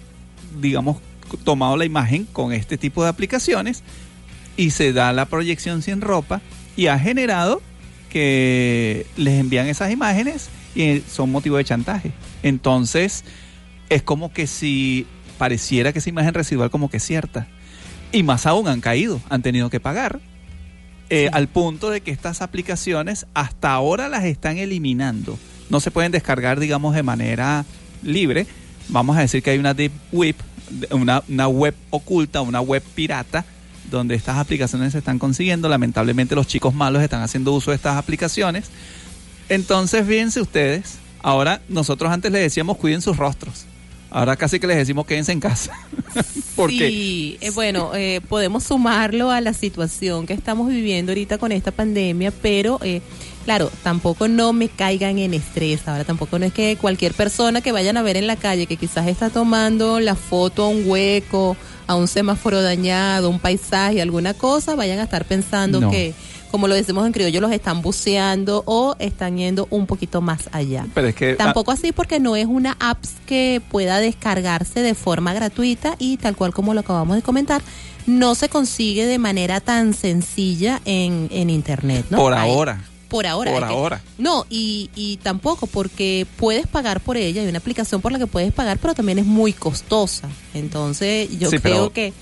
digamos, tomado la imagen con este tipo de aplicaciones y se da la proyección sin ropa y ha generado que les envían esas imágenes y son motivo de chantaje. Entonces, es como que si pareciera que esa imagen residual como que es cierta. Y más aún han caído, han tenido que pagar. eh, Al punto de que estas aplicaciones hasta ahora las están eliminando. No se pueden descargar, digamos, de manera libre. Vamos a decir que hay una deep web, una, una web oculta, una web pirata, donde estas aplicaciones se están consiguiendo. Lamentablemente los chicos malos están haciendo uso de estas aplicaciones. Entonces, fíjense ustedes, ahora nosotros antes les decíamos cuiden sus rostros. Ahora casi que les decimos quédense en casa. <laughs> Porque
Sí, eh, bueno, eh, podemos sumarlo a la situación que estamos viviendo ahorita con esta pandemia, pero eh, claro, tampoco no me caigan en estrés. Ahora tampoco no es que cualquier persona que vayan a ver en la calle que quizás está tomando la foto a un hueco, a un semáforo dañado, un paisaje, alguna cosa, vayan a estar pensando
No.
que, como lo decimos en criollo, los están buceando o están yendo un poquito más allá.
Pero es que
Tampoco así porque no es una app que pueda descargarse de forma gratuita y tal cual como lo acabamos de comentar, no se consigue de manera tan sencilla en, en internet, ¿no?
por
Hay-
ahora.
Por ahora.
Por
que-
ahora.
no, y, y tampoco porque puedes pagar por ella, hay una aplicación por la que puedes pagar, pero también es muy costosa. Entonces yo
Sí,
creo
pero-
que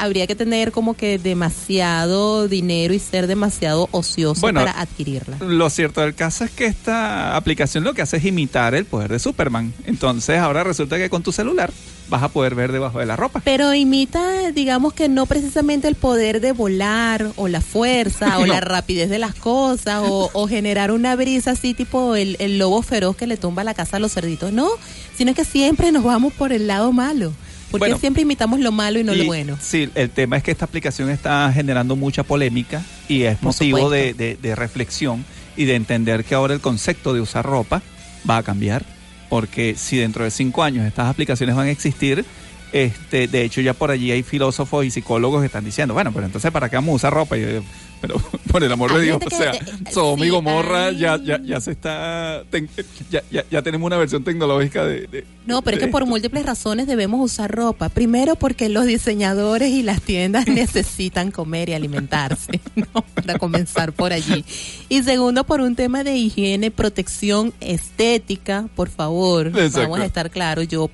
habría que tener como que demasiado dinero y ser demasiado ocioso
Bueno,
para adquirirla.
Lo cierto del caso es que esta aplicación lo que hace es imitar el poder de Superman. Entonces ahora resulta que con tu celular vas a poder ver debajo de la ropa.
Pero imita, digamos que no precisamente el poder de volar o la fuerza <laughs> o
No.
la rapidez de las cosas o, o generar una brisa así tipo el, el lobo feroz que le tumba la casa a los cerditos. No, sino que siempre nos vamos por el lado malo. Porque
Bueno.
siempre imitamos lo malo y no lo bueno.
Sí, el tema es que esta aplicación está generando mucha polémica y es
Por
motivo de- de reflexión y de entender que ahora el concepto de usar ropa va a cambiar. Porque si dentro de cinco años estas aplicaciones van a existir, este, de hecho ya por allí hay filósofos y psicólogos que están diciendo, bueno, pero entonces ¿para qué vamos a usar ropa? Y yo pero <laughs> por el amor de Dios, o sea,
eh,
Sodoma y
sí,
Gomorra ya, ya, ya se está, ten- ya, ya, ya tenemos una versión tecnológica de... de-
No, pero es que por múltiples razones debemos usar ropa. Primero porque los diseñadores y las tiendas <laughs> necesitan comer y alimentarse, <laughs> ¿no? Para comenzar por allí. Y segundo por un tema de higiene, protección estética, por favor.
Exacto.
Vamos a estar claros, yo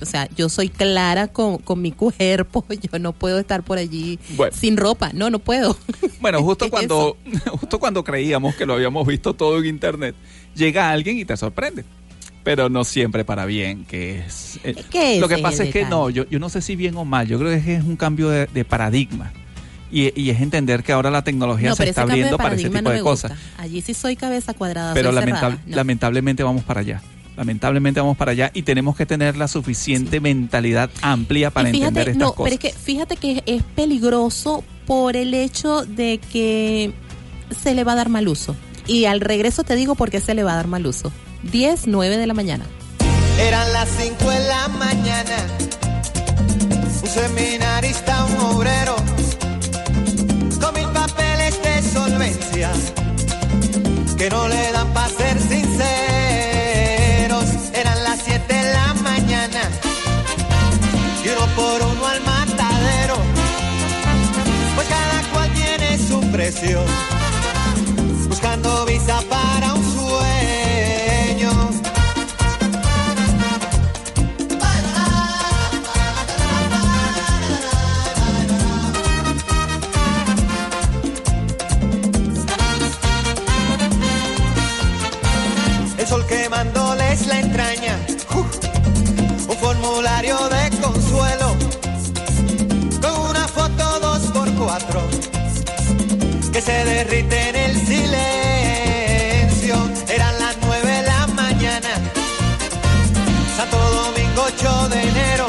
o sea, yo soy clara con, con mi cuerpo, <laughs> yo no puedo estar por allí
Bueno.
sin ropa, no, no puedo.
Bueno, <laughs> justo
¿Qué es
cuando, <laughs> justo cuando creíamos que lo habíamos visto todo en internet, llega alguien y te sorprende. Pero no siempre para bien, que es... eh, lo que pasa es que no, yo, yo no sé si bien o mal, yo creo que es un cambio de, de paradigma. Y, y es entender que ahora la tecnología
No,
se está abriendo para ese tipo
no
de cosas.
Allí sí soy cabeza cuadrada,
Pero
soy
lamentab-
cerrada. No.
lamentablemente vamos para allá. Lamentablemente vamos para allá y tenemos que tener la suficiente mentalidad amplia para
fíjate,
entender estas
no,
cosas.
pero es que fíjate que es peligroso por el hecho de que se le va a dar mal uso. Y al regreso te digo por qué se le va a dar mal uso. 10, 9 de la mañana.
Eran las 5 de la mañana. Un seminarista, un obrero, con mil papeles de solvencia, que no le dan para ser buscando visa para un sueño. el sol quemándoles la entraña, ¡Uf! un formulario de se derrite en el silencio, eran las nueve de la mañana, Santo Domingo 8 de enero,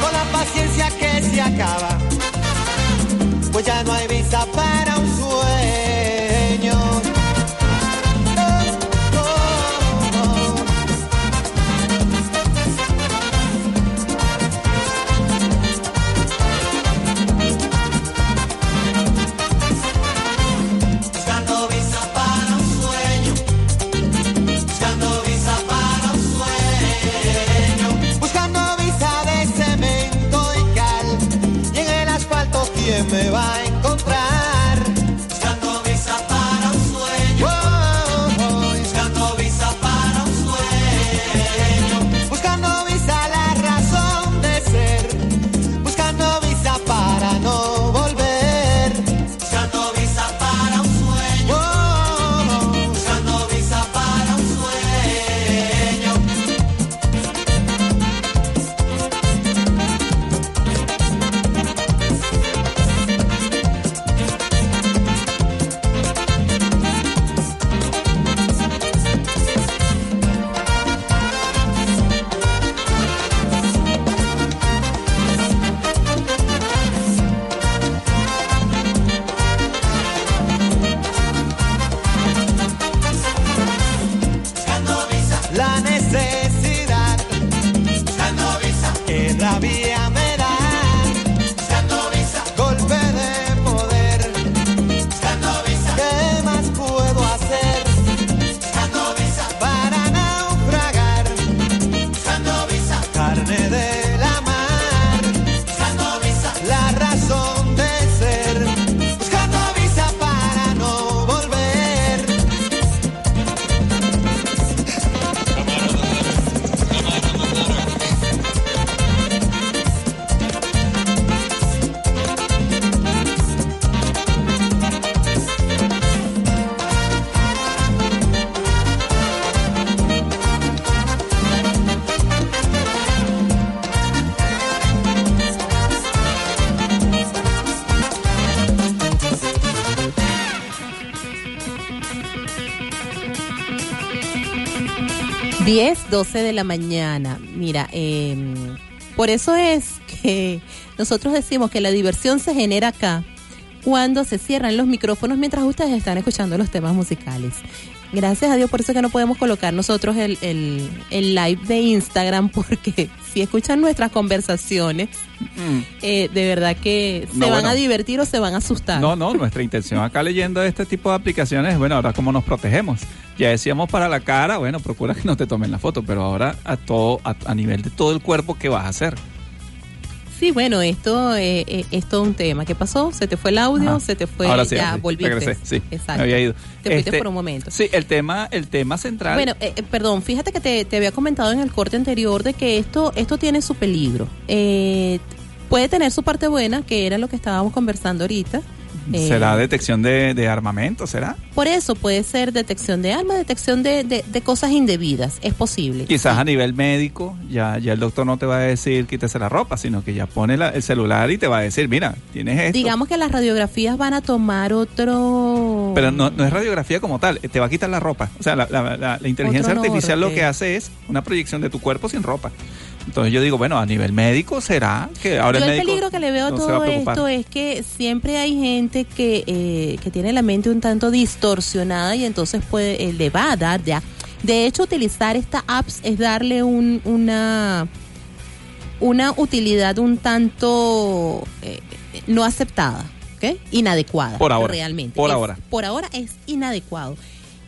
con la paciencia que se acaba, pues ya no hay visa para
12 de la mañana. Mira, eh, por eso es que nosotros decimos que la diversión se genera acá cuando se cierran los micrófonos mientras ustedes están escuchando los temas musicales. Gracias a Dios, por eso es que no podemos colocar nosotros el, el, el live de Instagram, <laughs> porque si escuchan nuestras conversaciones, eh, de verdad que se
No,
van
bueno.
a divertir o se van a asustar.
No, no, nuestra intención acá leyendo este tipo de aplicaciones, bueno, ahora cómo nos protegemos. Ya decíamos para la cara, bueno, procura que no te tomen la foto, pero ahora a todo, a, a nivel de todo el cuerpo, ¿qué vas a hacer?
Sí, bueno, esto eh, eh, es todo un tema. ¿Qué pasó? ¿Se te fue el audio?
Ajá.
¿Se te fue?
Ahora sí,
ya
sí,
volviste.
regresé, sí,
Exacto.
me había ido.
Te fuiste
Este,
por un momento.
Sí, el tema, el tema central.
Bueno, eh, eh, perdón, fíjate que te, te había comentado en el corte anterior de que esto, esto tiene su peligro. Eh, puede tener su parte buena, que era lo que estábamos conversando ahorita. Eh,
¿Será detección de, de armamento? ¿Será?
Por eso puede ser detección de armas, detección de, de- de cosas indebidas, es posible.
Quizás a nivel médico, ya, ya el doctor no te va a decir quítese la ropa, sino que ya pone la- el celular y te va a decir, mira, tienes esto.
Digamos que las radiografías van a tomar otro...
Pero no, no es radiografía como tal, te va a quitar la ropa. O sea, la, la- inteligencia
Otro
artificial lo que hace es una proyección de tu cuerpo sin ropa. Entonces yo digo, bueno, a nivel médico será que ahora
Yo
el médico
peligro que le veo a
no
todo esto es que siempre hay gente que, eh, que tiene la mente un tanto distorsionada y entonces puede, eh, le va a dar ya. De hecho, utilizar esta apps es darle un, una, una utilidad un tanto eh, no aceptada, ¿ok? Inadecuada.
Por ahora,
Realmente.
por
Es-
ahora.
Por ahora es inadecuado.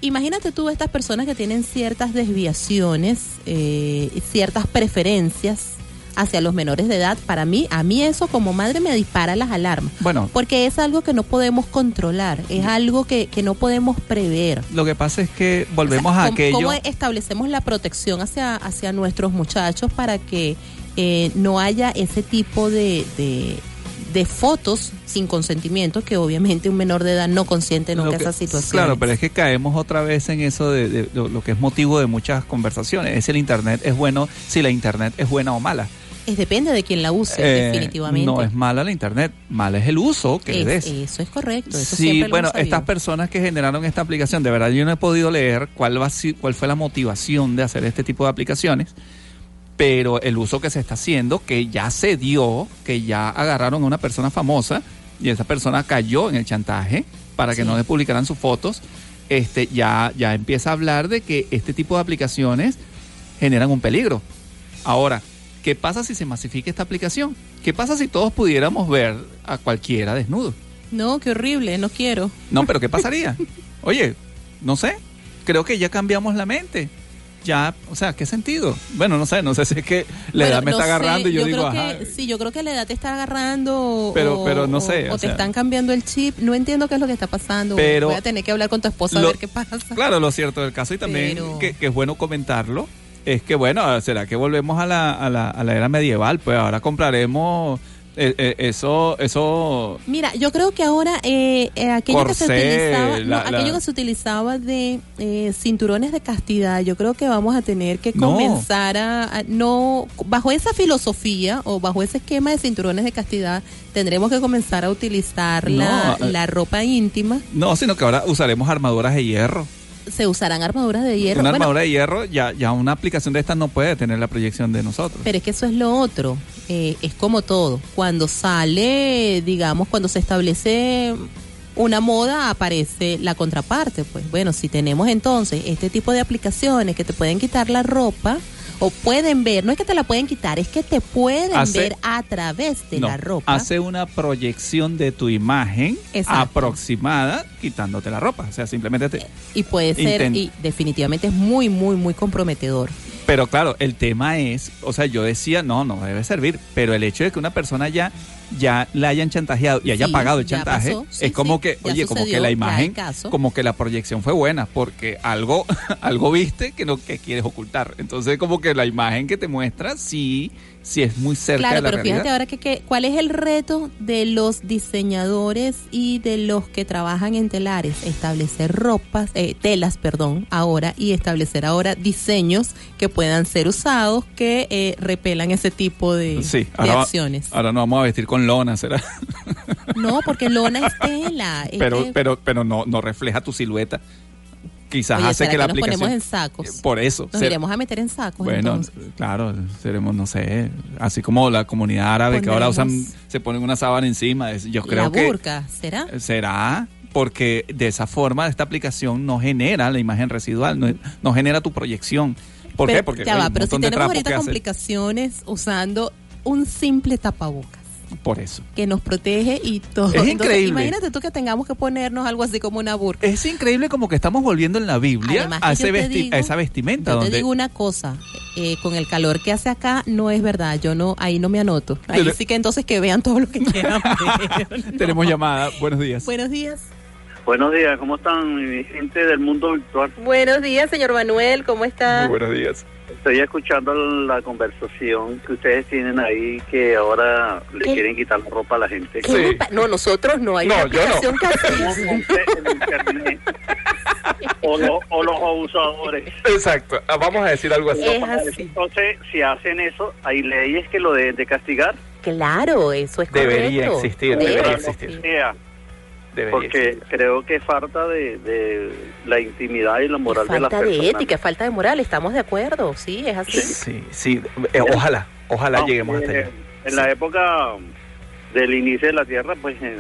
Imagínate tú estas personas que tienen ciertas desviaciones, eh, ciertas preferencias hacia los menores de edad. Para mí, a mí eso como madre me dispara las alarmas.
Bueno,
Porque es algo que no podemos controlar, es algo que, que no podemos prever.
lo que pasa es que volvemos a
¿Cómo,
aquello.
cómo establecemos la protección hacia, hacia nuestros muchachos para que eh, no haya ese tipo de, de, de fotos sin consentimiento que obviamente un menor de edad no consiente nunca
que-
esa situación?
Claro, pero es que caemos otra vez en eso de, de lo, lo que es motivo de muchas conversaciones. Es el Internet es bueno, si la Internet es buena o mala.
Es depende de quién la use,
Eh,
definitivamente.
No es mala la Internet, mala es el uso que le
Es-
des.
Eso es correcto. Eso
Sí,
siempre lo
bueno, estas personas que generaron esta aplicación, de verdad yo no he podido leer cuál, va, cuál fue la motivación de hacer este tipo de aplicaciones, pero el uso que se está haciendo, que ya se dio, que ya agarraron a una persona famosa y esa persona cayó en el chantaje para que
Sí.
no le publicaran sus fotos, este, ya, ya empieza a hablar de que este tipo de aplicaciones generan un peligro. Ahora, ¿qué pasa si se masifica esta aplicación? ¿Qué pasa si todos pudiéramos ver a cualquiera desnudo?
No, qué horrible, no quiero.
No, pero ¿qué <laughs> pasaría? Oye, no sé, creo que ya cambiamos la mente. Ya, o sea, ¿qué sentido? Bueno, no sé, no sé si es que la
Bueno,
edad me está agarrando
sé,
y yo, digo,
creo
ajá.
que, sí, yo creo que la edad te está agarrando
Pero-
o,
pero no sé,
o,
o
te
sea.
están cambiando el chip. No entiendo qué es lo que está pasando.
Pero-
Voy a tener que hablar con tu esposa a ver qué pasa.
Claro, lo cierto del caso y también
Pero-
que, que es bueno comentarlo es que, bueno, ¿será que volvemos a la, a la, a la era medieval? Pues ahora compraremos eh, eh, eso, eso
Mira, yo creo que ahora eh, eh, aquello que se utilizaba, no,
la- la-
aquello que se utilizaba de eh, cinturones de castidad, yo creo que vamos a tener que
No.
comenzar a, a- no bajo esa filosofía o bajo ese esquema de cinturones de castidad tendremos que comenzar a utilizar la,
No,
la ropa íntima.
no, sino que ahora usaremos armaduras de hierro.
Se usarán armaduras de hierro.
Una
Bueno,
armadura de hierro, ya, ya una aplicación de estas no puede tener la proyección de nosotros.
Pero es que eso es lo otro. Eh, es como todo. Cuando sale, digamos, cuando se establece una moda, aparece la contraparte. Pues bueno, si tenemos entonces este tipo de aplicaciones que te pueden quitar la ropa o pueden ver, no es que te la pueden quitar, es que te pueden
Hace-
ver a través de
No,
la ropa.
Hace una proyección de tu imagen
Exacto.
aproximada quitándote la ropa. O sea, simplemente te...
Y puede ser, y definitivamente es muy, muy, muy comprometedor.
Pero claro, el tema es, o sea, yo decía, no, no debe servir, pero el hecho de que una persona ya ya la hayan chantajeado y haya
Sí,
pagado el chantaje,
pasó. Sí,
es como
sí,
que, oye, como que la imagen, como que la proyección fue buena, porque algo <laughs> algo viste que no que quieres ocultar. Entonces, como que la imagen que te muestra sí sí es muy cerca
Claro,
de la
pero
realidad.
fíjate ahora que, que- cuál es el reto de los diseñadores y de los que trabajan en telares, establecer ropas, eh, telas, perdón, ahora y establecer ahora diseños que puedan ser usados que eh, repelan ese tipo de,
Sí,
de
ahora, va-
acciones.
ahora nos vamos a vestir con lona, será.
No, porque lona es tela. <laughs> es
pero
que-
pero pero no no refleja tu silueta. Quizás
Oye,
hace
¿será
que la
nos
aplicación
ponemos en sacos?
por eso
Nos
ser-
iremos a meter en sacos.
Bueno,
entonces.
claro, seremos, no sé, así como la comunidad árabe que ahora usan, se ponen una sábana encima. Yo creo
la
que
burka, ¿será?
será porque de esa forma esta aplicación no genera la imagen residual, no, no genera tu proyección. ¿Por
Pero-
qué? Porque
ya va, pero si tenemos ahorita
que
complicaciones usando un simple tapabocas.
Por eso.
que nos protege y todo.
Es
Entonces,
increíble.
imagínate tú que tengamos que ponernos algo así como una burka.
Es increíble como que estamos volviendo en la Biblia
Además
a, ese vesti-
digo-
a esa vestimenta.
Yo te digo una cosa, eh, con el calor que hace acá no es verdad, yo no, ahí no me anoto. Ahí
Pero-
sí que entonces que vean todo lo que quieran. <laughs>
Tenemos llamada. Buenos días.
Buenos días.
Buenos días, ¿cómo están mi gente del mundo virtual?
Buenos días, señor Manuel, ¿cómo está?
buenos días.
Estoy escuchando la conversación que ustedes tienen ahí que ahora le
¿Qué?
quieren quitar la ropa a la gente.
¿Qué le pa- No, nosotros no, hay
No,
una
yo no.
aplicación que hace eso.
En internet. <laughs> o, lo- o los abusadores.
Exacto, Ah, vamos a decir algo así.
Es así.
Entonces, si hacen eso, hay leyes que lo deben de castigar.
Claro, eso es
Debería
correcto.
existir,
Debe.
debería
Pero lo
existir. Debería
porque creo que falta de, de la intimidad y la moral de las
Falta de
personas.
ética, falta de moral, estamos de acuerdo, sí, es así.
Sí, sí. eh, ojalá, ojalá
Aunque
lleguemos hasta allá.
En la época del inicio de la Tierra, pues en,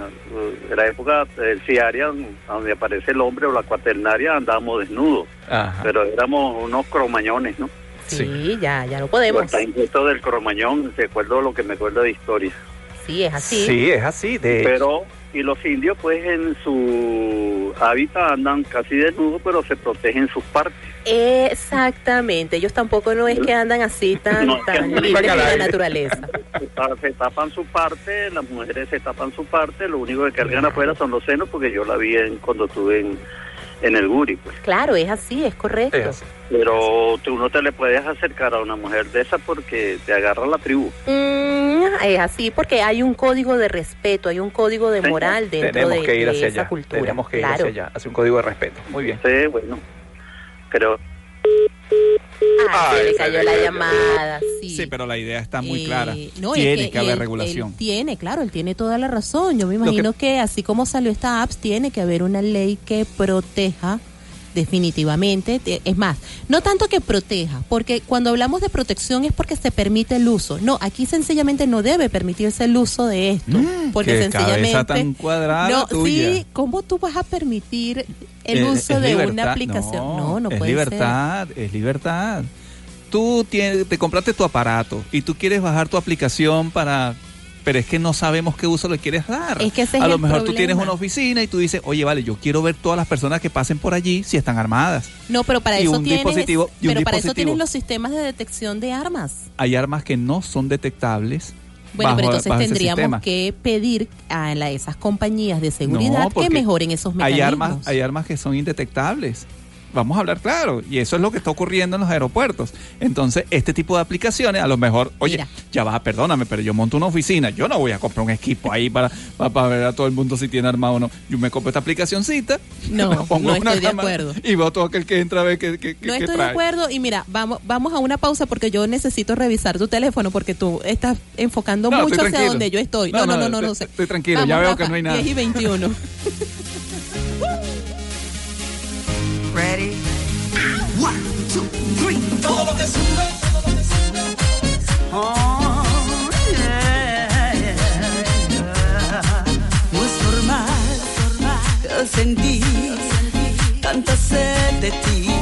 en la época terciaria, donde aparece el hombre o la cuaternaria, andábamos desnudos.
Ajá.
Pero éramos unos cromañones, ¿no?
Sí, ya, ya no podemos.
Está inquieto del cromañón, recuerdo lo que me acuerdo de historia.
Sí, es así.
Sí, es así. De
Pero, y los indios, pues en su hábitat andan casi desnudos, pero se protegen sus partes.
Exactamente, ellos tampoco no es que andan así <laughs> tan,
No,
tan libres de la naturaleza.
Se tapan su parte, las mujeres se tapan su parte, lo único que cargan afuera son los senos, porque yo la vi en, cuando estuve en, en el Guri, pues.
Claro, es así, es correcto.
Pero tú no te le puedes acercar a una mujer de esa porque te agarra la tribu.
Mm, es así porque hay un código de respeto, hay un código de
Sí,
moral dentro
Tenemos
de,
que ir
de
hacia
esa
allá.
cultura.
Tenemos que ir hacia allá. Hacia un código de respeto. Muy bien.
Sí, bueno. Creo.
Ah, se le
Ay,
cayó la llamada, sí.
Sí, pero la idea está muy
Eh,
clara.
no, es
Tiene que, haber
él-
regulación.
él tiene, claro, él tiene toda la razón. Yo me imagino que... así como salió esta apps, tiene que haber una ley que proteja definitivamente. Te- Es más, no tanto que proteja, porque cuando hablamos de protección es porque se permite el uso. No, aquí sencillamente no debe permitirse el uso de esto, porque
Mm, Qué
sencillamente
cabeza tan cuadrada
no,
tuya.
sí, ¿cómo tú vas a permitir el
Eh,
uso
es
de
libertad.
una aplicación? No, no,
es
puede
libertad, es libertad. Tú tienes, te compraste tu aparato y tú quieres bajar tu aplicación para... Pero es que no sabemos qué uso le quieres dar.
Es que ese es
a lo mejor tú tienes una oficina y tú dices, oye, vale, yo quiero ver todas las personas que pasen por allí si están armadas.
No, pero para
Y
eso
un
tienes,
dispositivo- y un
pero para eso tienes los sistemas de detección de armas.
Hay armas que no son detectables.
Bueno,
bajo-
pero entonces tendríamos que pedir a la- esas compañías de seguridad
No,
que mejoren esos
Hay
mecanismos.
armas, hay armas que son indetectables. Vamos a hablar claro, y eso es lo que está ocurriendo en los aeropuertos. Entonces, este tipo de aplicaciones, a lo mejor, oye, ya va, perdóname, pero yo monto una oficina, yo no voy a comprar un equipo ahí para, para, para ver a todo el mundo si tiene armado o no. Yo me compro esta aplicacioncita,
No, <laughs>
pongo
no
una
estoy de acuerdo.
y veo todo aquel que entra a ver qué-
No estoy de
trae.
acuerdo y mira, vamos vamos a una pausa porque yo necesito revisar tu teléfono porque tú estás enfocando
No,
mucho hacia donde yo estoy.
No,
No, no,
no,
no, no, no,
estoy-
sé.
estoy tranquilo, ya veo que no hay nada.
10 y 21. <laughs>
Ready? One, two, three. Todo lo que sube, todo lo que sube. Oh, yeah, yeah, yeah.
No es normal, yo sentí tanta sed de ti.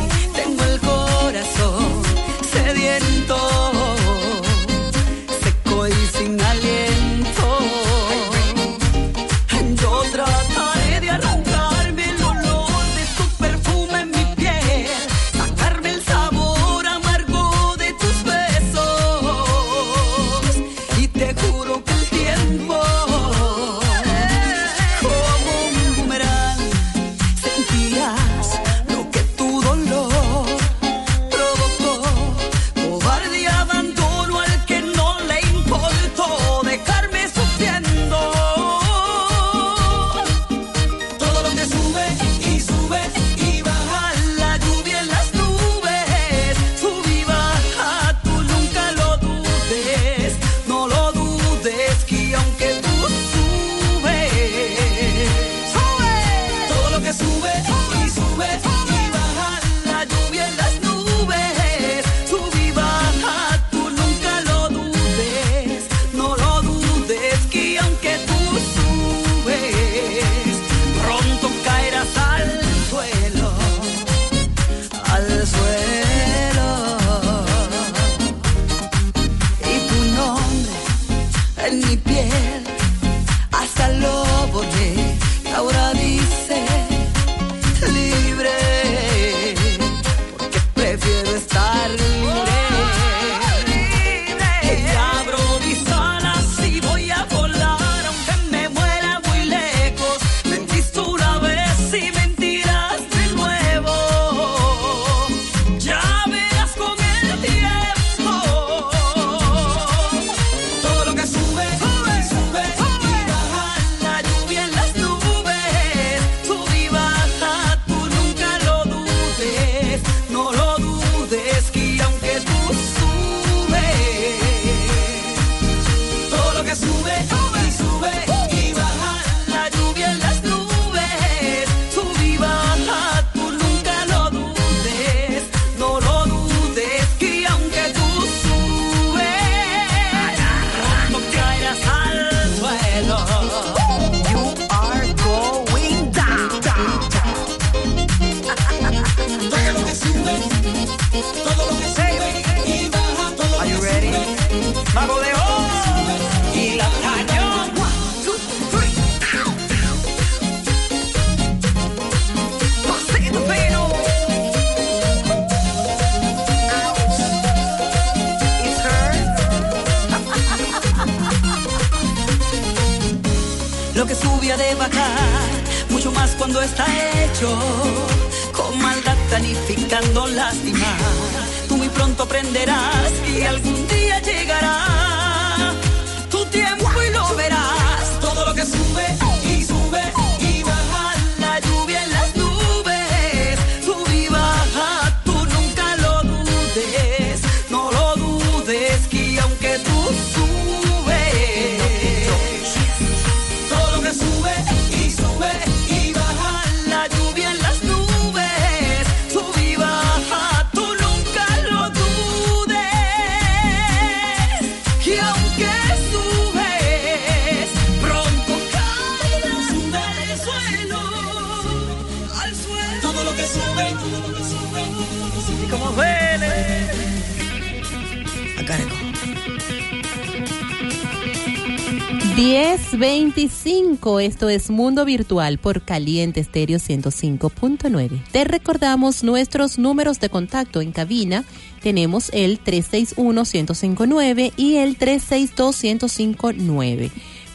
1025, esto es Mundo Virtual por Caliente Estéreo 105.9. Te recordamos nuestros números de contacto en cabina. Tenemos el 361-1059 y el 362-1059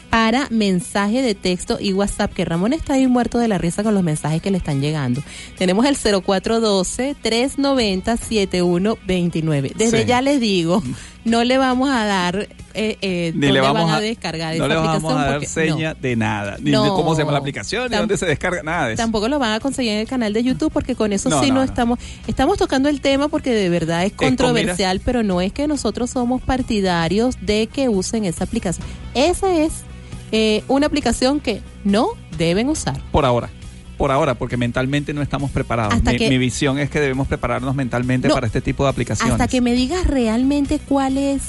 para mensaje de texto y WhatsApp, que Ramón está ahí muerto de la risa con los mensajes que le están llegando. Tenemos el 0412-390-7129. Desde
Sí.
ya les digo, no le vamos a dar eh, eh,
Ni
dónde
le vamos
van a,
a-
descargar
No
esa
le vamos
aplicación.
a dar
porque-
seña de nada, ni
No.
de cómo se llama la aplicación, ni dónde se descarga, nada de eso.
Tampoco lo van a conseguir en el canal de YouTube porque con eso
No,
sí
no,
estamos estamos tocando el tema porque de verdad es
con
controversial, pero no es que nosotros somos partidarios de que usen esa aplicación. Esa es eh, una aplicación que no deben usar.
Por ahora. Por ahora, porque mentalmente no estamos preparados. Mi,
que-
mi visión es que debemos prepararnos mentalmente
No.
para este tipo de aplicaciones.
Hasta que me digas realmente cuál es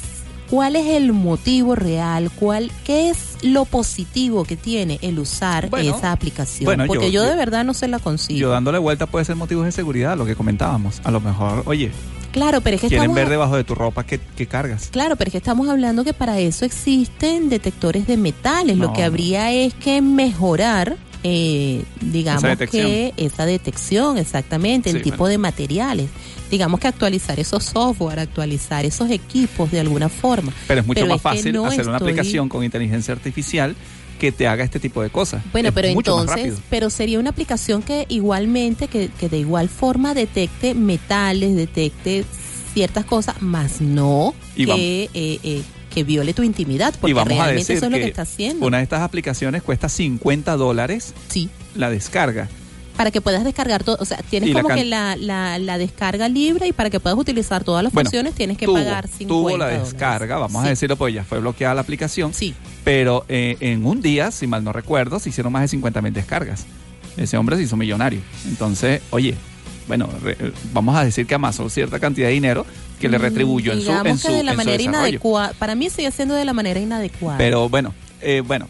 cuál es el motivo real, cuál qué es lo positivo que tiene el usar
Bueno,
esa aplicación,
bueno,
porque yo,
yo-
de verdad no se la consigo.
Yo dándole vuelta puede ser motivos de seguridad, lo que comentábamos. A lo mejor, oye,
claro, pero es que
quieren
estamos
ver debajo de tu ropa que, que cargas.
Claro, pero es que estamos hablando que para eso existen detectores de metales. Lo que habría es que mejorar, eh, digamos
Esa
que esa detección, exactamente, el tipo
bueno.
de materiales. Digamos que actualizar esos software, actualizar esos equipos de alguna forma.
Pero es mucho más
es
fácil
no
hacer una aplicación con inteligencia artificial que te haga este tipo de cosas.
Bueno,
Es
pero entonces, pero sería una aplicación que igualmente, que, que de igual forma detecte metales, detecte ciertas cosas, más no
Y
que, eh, eh, que viole tu intimidad, porque
y vamos a
realmente
decir
eso es lo que
que
está haciendo.
una de estas aplicaciones cuesta 50 dólares
Sí.
la descarga.
Para que puedas descargar todo, o sea, tienes
la
como que la, la, la descarga libre y para que puedas utilizar todas las
Bueno,
funciones tienes que
tuvo,
pagar 50
tuvo la
dólares.
descarga, vamos
Sí.
a decirlo, pues ya fue bloqueada la aplicación.
Sí.
Pero eh, en un día, si mal no recuerdo, se hicieron más de 50 mil descargas. Ese hombre se hizo millonario. Entonces, oye, bueno, re- eh, vamos a decir que amasó cierta cantidad de dinero que le
Mm,
retribuyó en su, en
que
su,
de la
en
manera inadecuada. Para mí sigue siendo de la manera inadecuada.
Pero bueno, eh, bueno,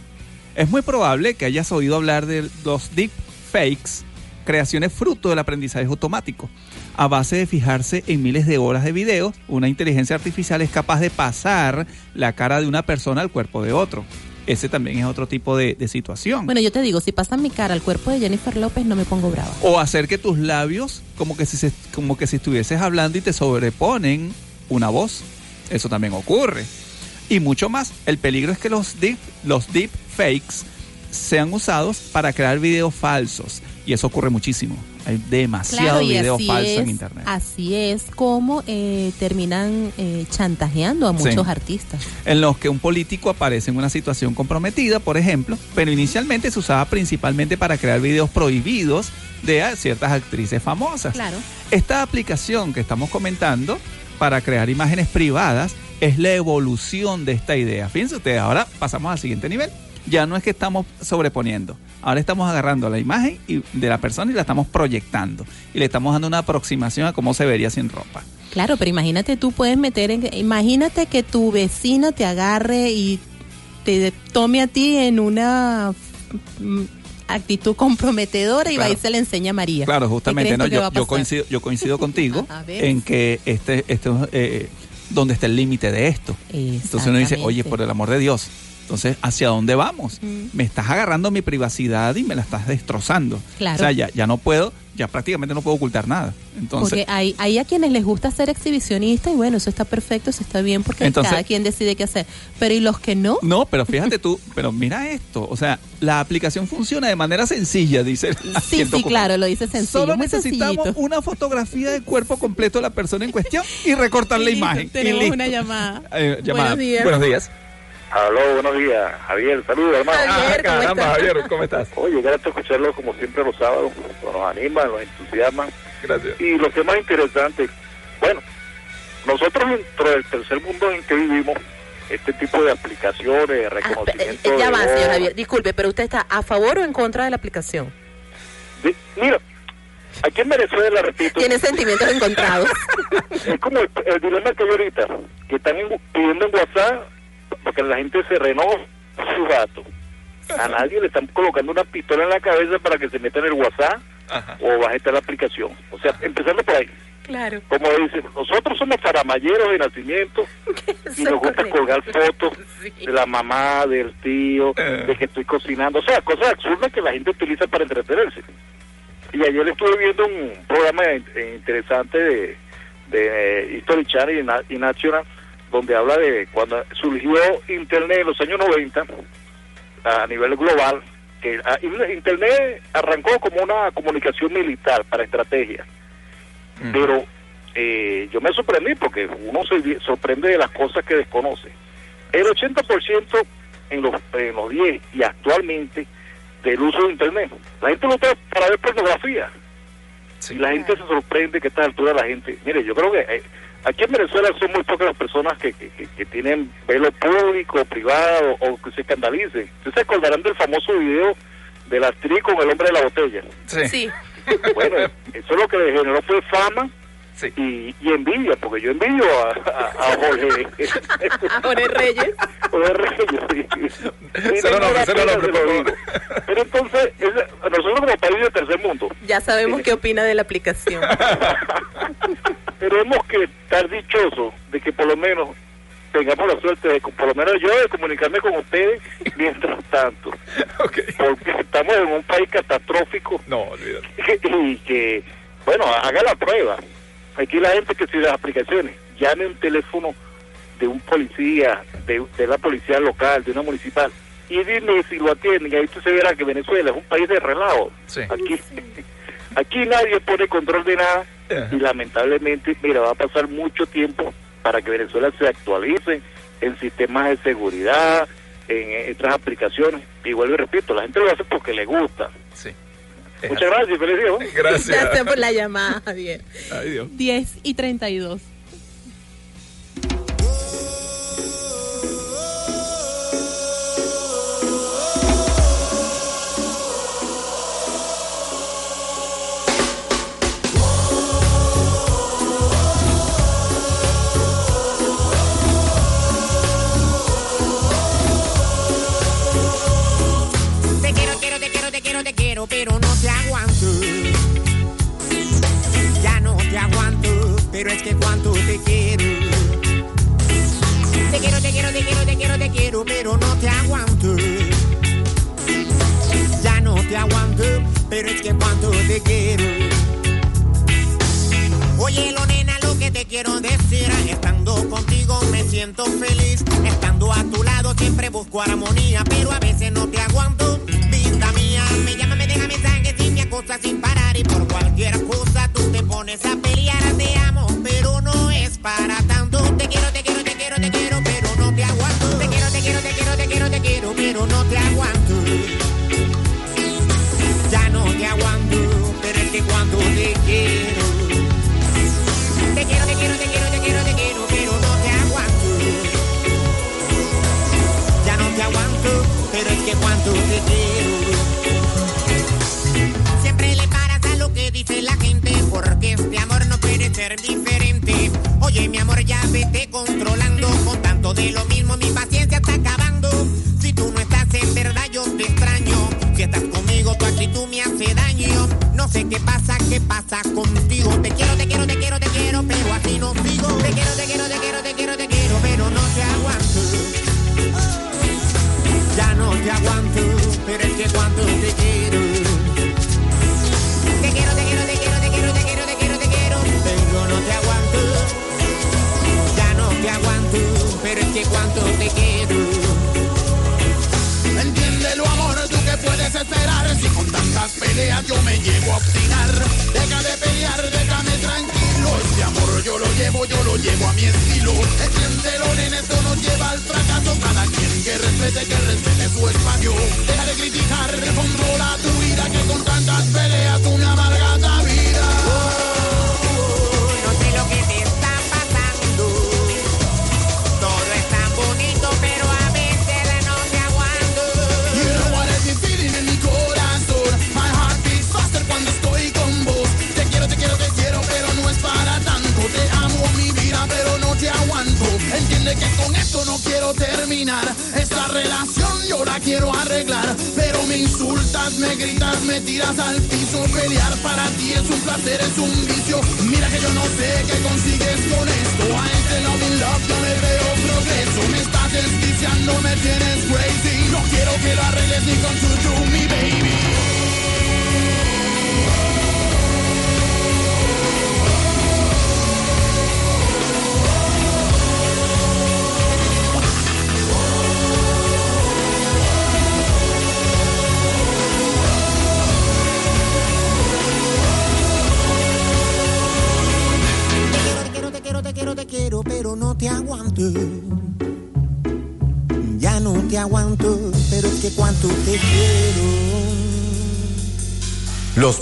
es muy probable que hayas oído hablar de los deep fakes, creaciones fruto del aprendizaje automático. A base de fijarse en miles de horas de videos, una inteligencia artificial es capaz de pasar la cara de una persona al cuerpo de otro. Ese también es otro tipo de, de situación.
Bueno, yo te digo, si pasan mi cara al cuerpo de Jennifer López, no me pongo brava.
O hacer que tus labios como que si, se- como que si estuvieses hablando y te sobreponen una voz. Eso también ocurre. Y mucho más. El peligro es que los deep, los deep fakes sean usados para crear videos falsos. Y eso ocurre muchísimo. Hay demasiado
Claro, y
video
así
falso
es,
en internet.
así es como eh, terminan eh, chantajeando a muchos
Sí.
artistas.
en los que un político aparece en una situación comprometida, por ejemplo, pero inicialmente se usaba principalmente para crear videos prohibidos de ciertas actrices famosas.
Claro.
Esta aplicación que estamos comentando para crear imágenes privadas es la evolución de esta idea. Fíjense ustedes, ahora pasamos al siguiente nivel. Ya no es que estamos sobreponiendo, ahora estamos agarrando la imagen y- de la persona y la estamos proyectando y le estamos dando una aproximación a cómo se vería sin ropa.
Claro, pero imagínate tú puedes meter en... Imagínate que tu vecina te agarre y
te tome a ti en una mm, actitud comprometedora y va y se le enseña a María.
Claro,
¿Qué
justamente, ¿no? Yo, coincido, yo coincido contigo <laughs> en que este, este eh, donde está el límite de esto. Entonces uno dice, oye, por el amor de Dios, entonces, ¿hacia dónde vamos?
Mm.
Me estás agarrando mi privacidad y me la estás destrozando.
Claro.
O sea, ya, ya no puedo, ya prácticamente no puedo ocultar nada. Entonces,
porque hay, hay a quienes les gusta ser exhibicionista y bueno, eso está perfecto, eso está bien porque
Entonces-
cada quien decide qué hacer. Pero ¿y los que no?
no, pero fíjate tú, pero mira esto, o sea, la aplicación funciona de manera sencilla, dice.
Sí, sí, claro, lo dice sencillo,
Solo
muy
necesitamos
sencillito.
una fotografía del cuerpo completo de la persona en cuestión y recortar la imagen. y
Tenemos
listo.
una llamada.
Eh, llamada.
Buenos días.
Buenos días.
Aló, buenos días. Javier, saludos, hermano.
Javier, ¿cómo
Caramba,
estás?
Javier, ¿cómo estás?
Oye, grato escucharlo como siempre los sábados. Nos animan, nos entusiasman.
Gracias.
Y lo que es más interesante, bueno, nosotros dentro del tercer mundo en que vivimos, este tipo de aplicaciones, reconocimiento
Eh, Ya va, señor Javier. Disculpe, pero usted está a favor o en contra de la aplicación.
de- mira, aquí en Venezuela, repito,
Tiene sentimientos <laughs> encontrados.
es como el, el dilema que hay ahorita, que están en- pidiendo en WhatsApp porque la gente se renova su dato. A nadie le están colocando una pistola en la cabeza para que se meta en el WhatsApp o baje la aplicación. O sea, empezando por ahí.
Claro.
Como dicen, nosotros somos faramayeros de nacimiento <laughs> y nos gusta colgar fotos <laughs> de la mamá, del tío, de que estoy cocinando. O sea, cosas absurdas que la gente utiliza para entretenerse. Y ayer estuve viendo un programa eh, interesante de, de History Channel y National, donde habla de cuando surgió Internet en los años 90 a nivel global, que ah, Internet arrancó como una comunicación militar para estrategia pero eh, yo me sorprendí porque uno se sorprende de las cosas que desconoce. El 80% en los, en los 10 y actualmente del uso de Internet, la gente lo usa para ver pornografía. Y la gente se sorprende que a esta altura la gente, mire, yo creo que eh, aquí en Venezuela son muy pocas las personas que, que, que- que tienen velo público, privado o que se escandalicen. Ustedes se acordarán del famoso video de la actriz con el hombre de la botella.
Sí.
Bueno, <laughs> eso lo que le generó fue fama y, y envidia, porque yo envidio a, a, a Jorge. <laughs>
Jorge Reyes.
Jorge Reyes, sí. Se lo
por
digo. Pero entonces, es- nosotros como país del tercer mundo,
Ya sabemos qué opina de la aplicación. <laughs>
tenemos que estar dichosos de que por lo menos tengamos la suerte de, por lo menos yo, de comunicarme con ustedes mientras tanto. <laughs> Porque estamos en un país catastrófico.
No, olvídate.
y que, bueno, haga la prueba. Aquí la gente que sigue las aplicaciones, llame un teléfono de un policía, de, de la policía local, de una municipal, y dime si lo atienden. Y ahí usted se verá que Venezuela es un país de relajo. Aquí, <laughs> aquí nadie pone control de nada y lamentablemente, mira, va a pasar mucho tiempo para que Venezuela se actualice en sistemas de seguridad, en otras aplicaciones. Y vuelvo y repito, la gente lo hace porque le gusta. Muchas gracias, feliz día. ¿no?
Gracias por la llamada, Javier.
Ay, Dios.
10 y 32.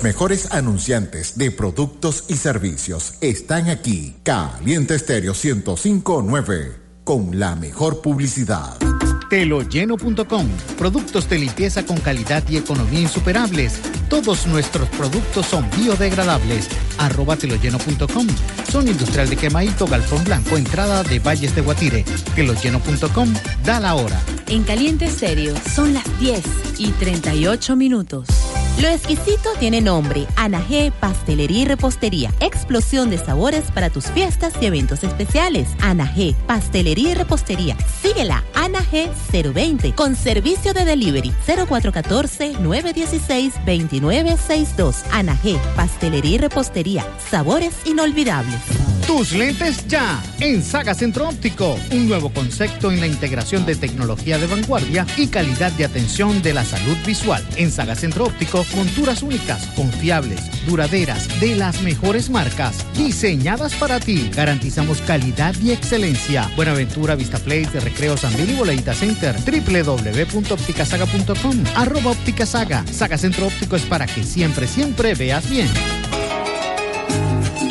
Mejores anunciantes de productos y servicios están aquí. Caliente Estéreo 1059 con la mejor publicidad.
Teloyeno.com. Productos de limpieza con calidad y economía insuperables. Todos nuestros productos son biodegradables. Arroba teloyeno.com. Son industrial de quemadito, galfón blanco, entrada de Valles de Guatire. Teloyeno.com. Da la hora.
En Caliente Estéreo son las 10 y 38 minutos. Lo exquisito tiene nombre, Ana G Pastelería y Repostería. Explosión de sabores para tus fiestas y eventos especiales. Ana G Pastelería y Repostería. Síguela, G 020, con servicio de delivery 0414-916-2962. Ana G Pastelería y Repostería. Sabores inolvidables.
Tus lentes ya en Saga Centro Óptico, un nuevo concepto en la integración de tecnología de vanguardia y calidad de atención de la salud visual. En Saga Centro Óptico, monturas únicas, confiables, duraderas, de las mejores marcas, diseñadas para ti. Garantizamos calidad y excelencia. Buenaventura, Vista Place, Recreo San Bill y Boleita Center, www.opticasaga.com, arroba Óptica Saga. Saga Centro Óptico es para que siempre, siempre veas bien.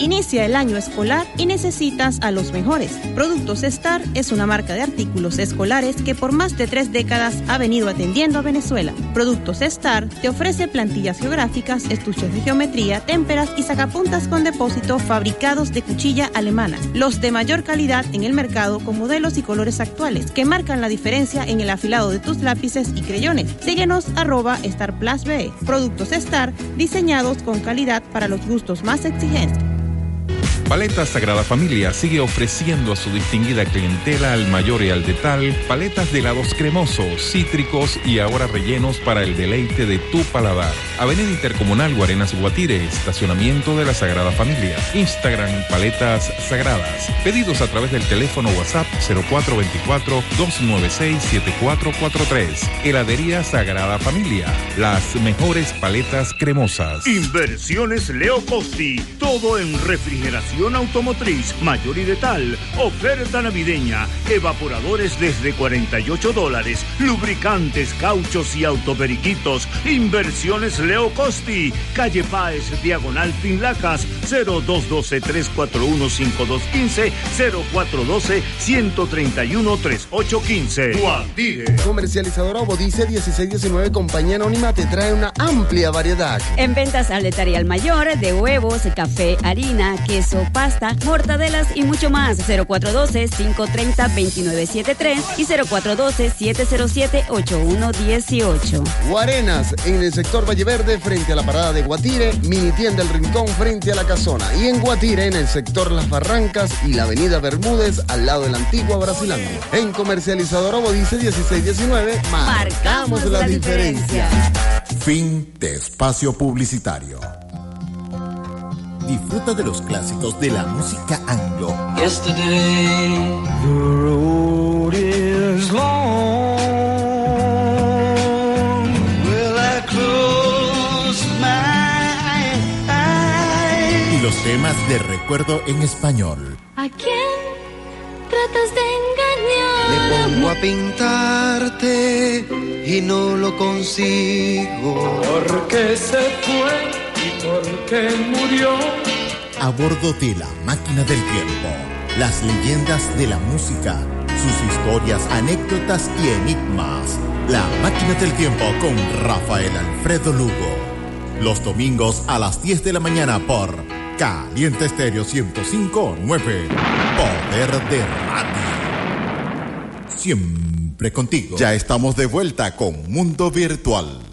Inicia el año escolar y necesitas a los mejores. Productos Star es una marca de artículos escolares que por más de tres décadas ha venido atendiendo a Venezuela. Productos Star te ofrece plantillas geográficas, estuches de geometría, témperas y sacapuntas con depósito fabricados de cuchilla alemana. Los de mayor calidad en el mercado con modelos y colores actuales que marcan la diferencia en el afilado de tus lápices y creyones. Síguenos arroba Star BE. Productos Star diseñados con calidad para los gustos más exigentes.
Paletas Sagrada Familia sigue ofreciendo a su distinguida clientela al mayor y al detal paletas de helados cremosos, cítricos y ahora rellenos para el deleite de tu paladar. Avenida Intercomunal Guarenas Guatire, estacionamiento de la Sagrada Familia. Instagram Paletas Sagradas. Pedidos a través del teléfono WhatsApp 0424-296-7443. Heladería Sagrada Familia. Las mejores paletas cremosas.
Inversiones Leo Costi. Todo en refrigeración automotriz, mayor y detal. Oferta navideña. Evaporadores desde 48 dólares. Lubricantes, cauchos y autoperiquitos. Inversiones Leo Costi. Calle Páez, Diagonal Finlacas. 0212-341-5215. 0412-131-3815. Guatire.
Comercializadora Obodice 1619 Compañía Anónima te trae una amplia variedad.
En ventas al mayor de huevos, café, harina, queso, queso, pasta, mortadelas y mucho más. 0412-530-2973 y 0412-707-8118.
Guarenas, en el sector Valle Verde, frente a la parada de Guatire, mini tienda El Rincón, frente a la casona. Y en Guatire, en el sector Las Barrancas y la avenida Bermúdez, al lado de la antigua Brasilandia. En comercializador Dice 1619, marcamos la, diferencia.
Fin de espacio publicitario. Disfruta de los clásicos de la música anglo.
Yesterday, the road is long. Will I close my eyes?
Y los temas de recuerdo en español.
¿A quién tratas de engañar?
Me pongo a pintarte y no lo consigo.
Porque se fue porque murió.
A bordo de la máquina del tiempo. Las leyendas de la música, sus historias, anécdotas y enigmas. La máquina del tiempo con Rafael Alfredo Lugo. Los domingos a las 10 de la mañana por Caliente Estéreo 1059. Poder de radio. Siempre contigo. Ya estamos de vuelta con Mundo Virtual.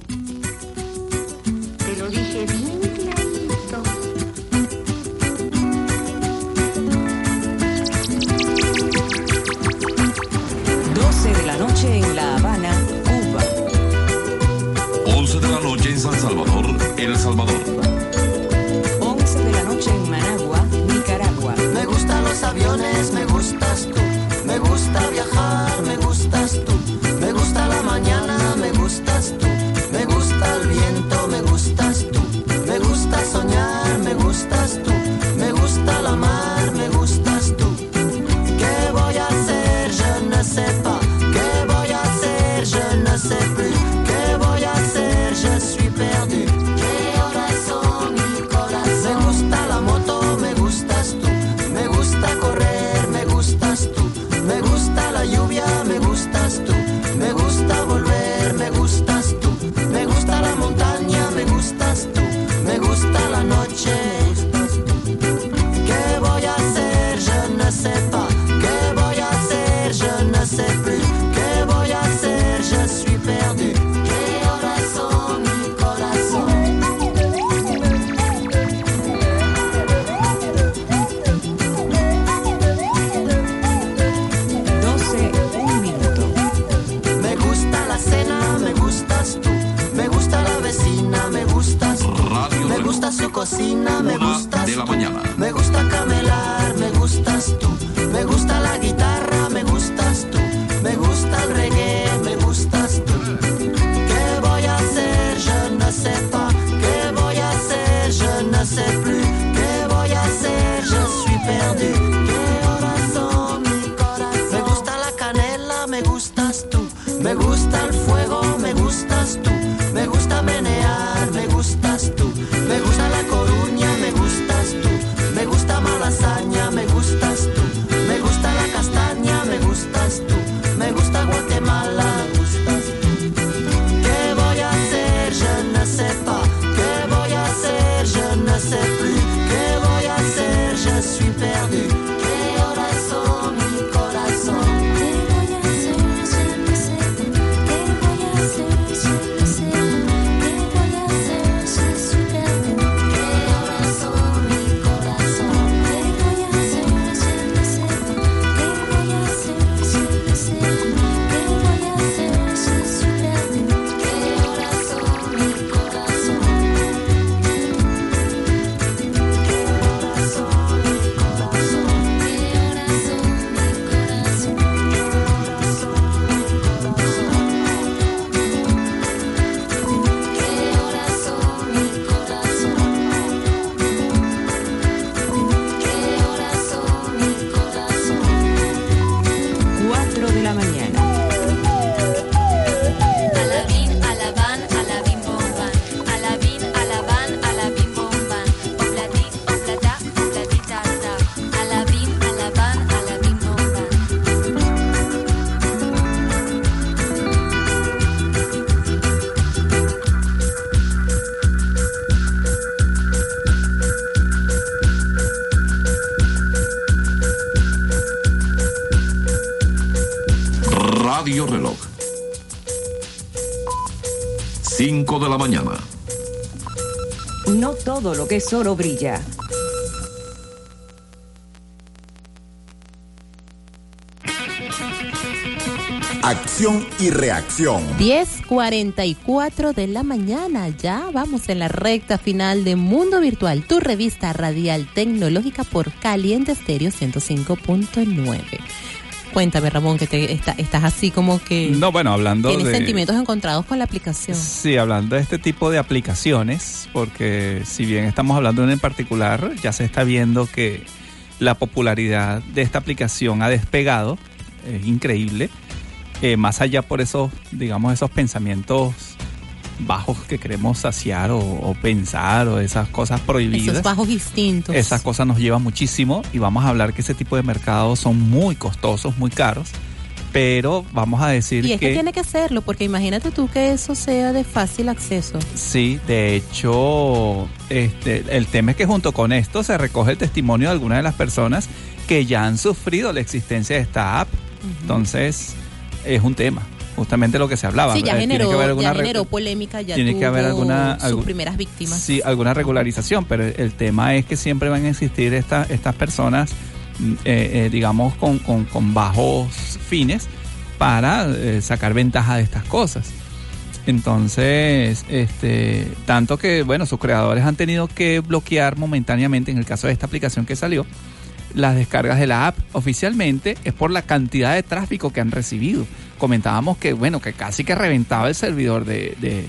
La
mañana.
No todo lo que es oro brilla.
Acción y reacción.
10.44 de la mañana. Ya vamos en la recta final de Mundo Virtual, tu revista radial tecnológica por Caliente Estéreo 105.9. Cuéntame, Ramón, que te, está- estás así como que
No, bueno, hablando
tienes
de...
sentimientos encontrados con la aplicación.
Sí, hablando de este tipo de aplicaciones, porque si bien estamos hablando de una en particular, ya se está viendo que la popularidad de esta aplicación ha despegado, es increíble, Eh, más allá por esos, digamos, esos pensamientos bajos que queremos saciar o, o pensar o esas cosas prohibidas.
Esos bajos instintos.
Esas cosas nos llevan muchísimo y vamos a hablar que ese tipo de mercados son muy costosos, muy caros, pero vamos a decir
Y es que,
que
tiene que hacerlo, porque imagínate tú que eso sea de fácil acceso.
Sí, de hecho, este, el tema es que junto con esto se recoge el testimonio de algunas de las personas que ya han sufrido la existencia de esta app. Entonces, es un tema, justamente lo que se hablaba.
Sí, ya
Eh, tiene
generó,
que haber alguna
ya generó polémica, ya
tiene
tuvo
que haber alguna-
sus primeras víctimas.
Sí, alguna regularización, pero el tema es que siempre van a existir esta- estas personas, mm, eh, eh, digamos, con, con- con bajos fines para eh, sacar ventaja de estas cosas. Entonces, este, tanto que, bueno, sus creadores han tenido que bloquear momentáneamente, en el caso de esta aplicación que salió, las descargas de la app. Oficialmente es por la cantidad de tráfico que han recibido. Comentábamos que, bueno, que casi que reventaba el servidor de, de,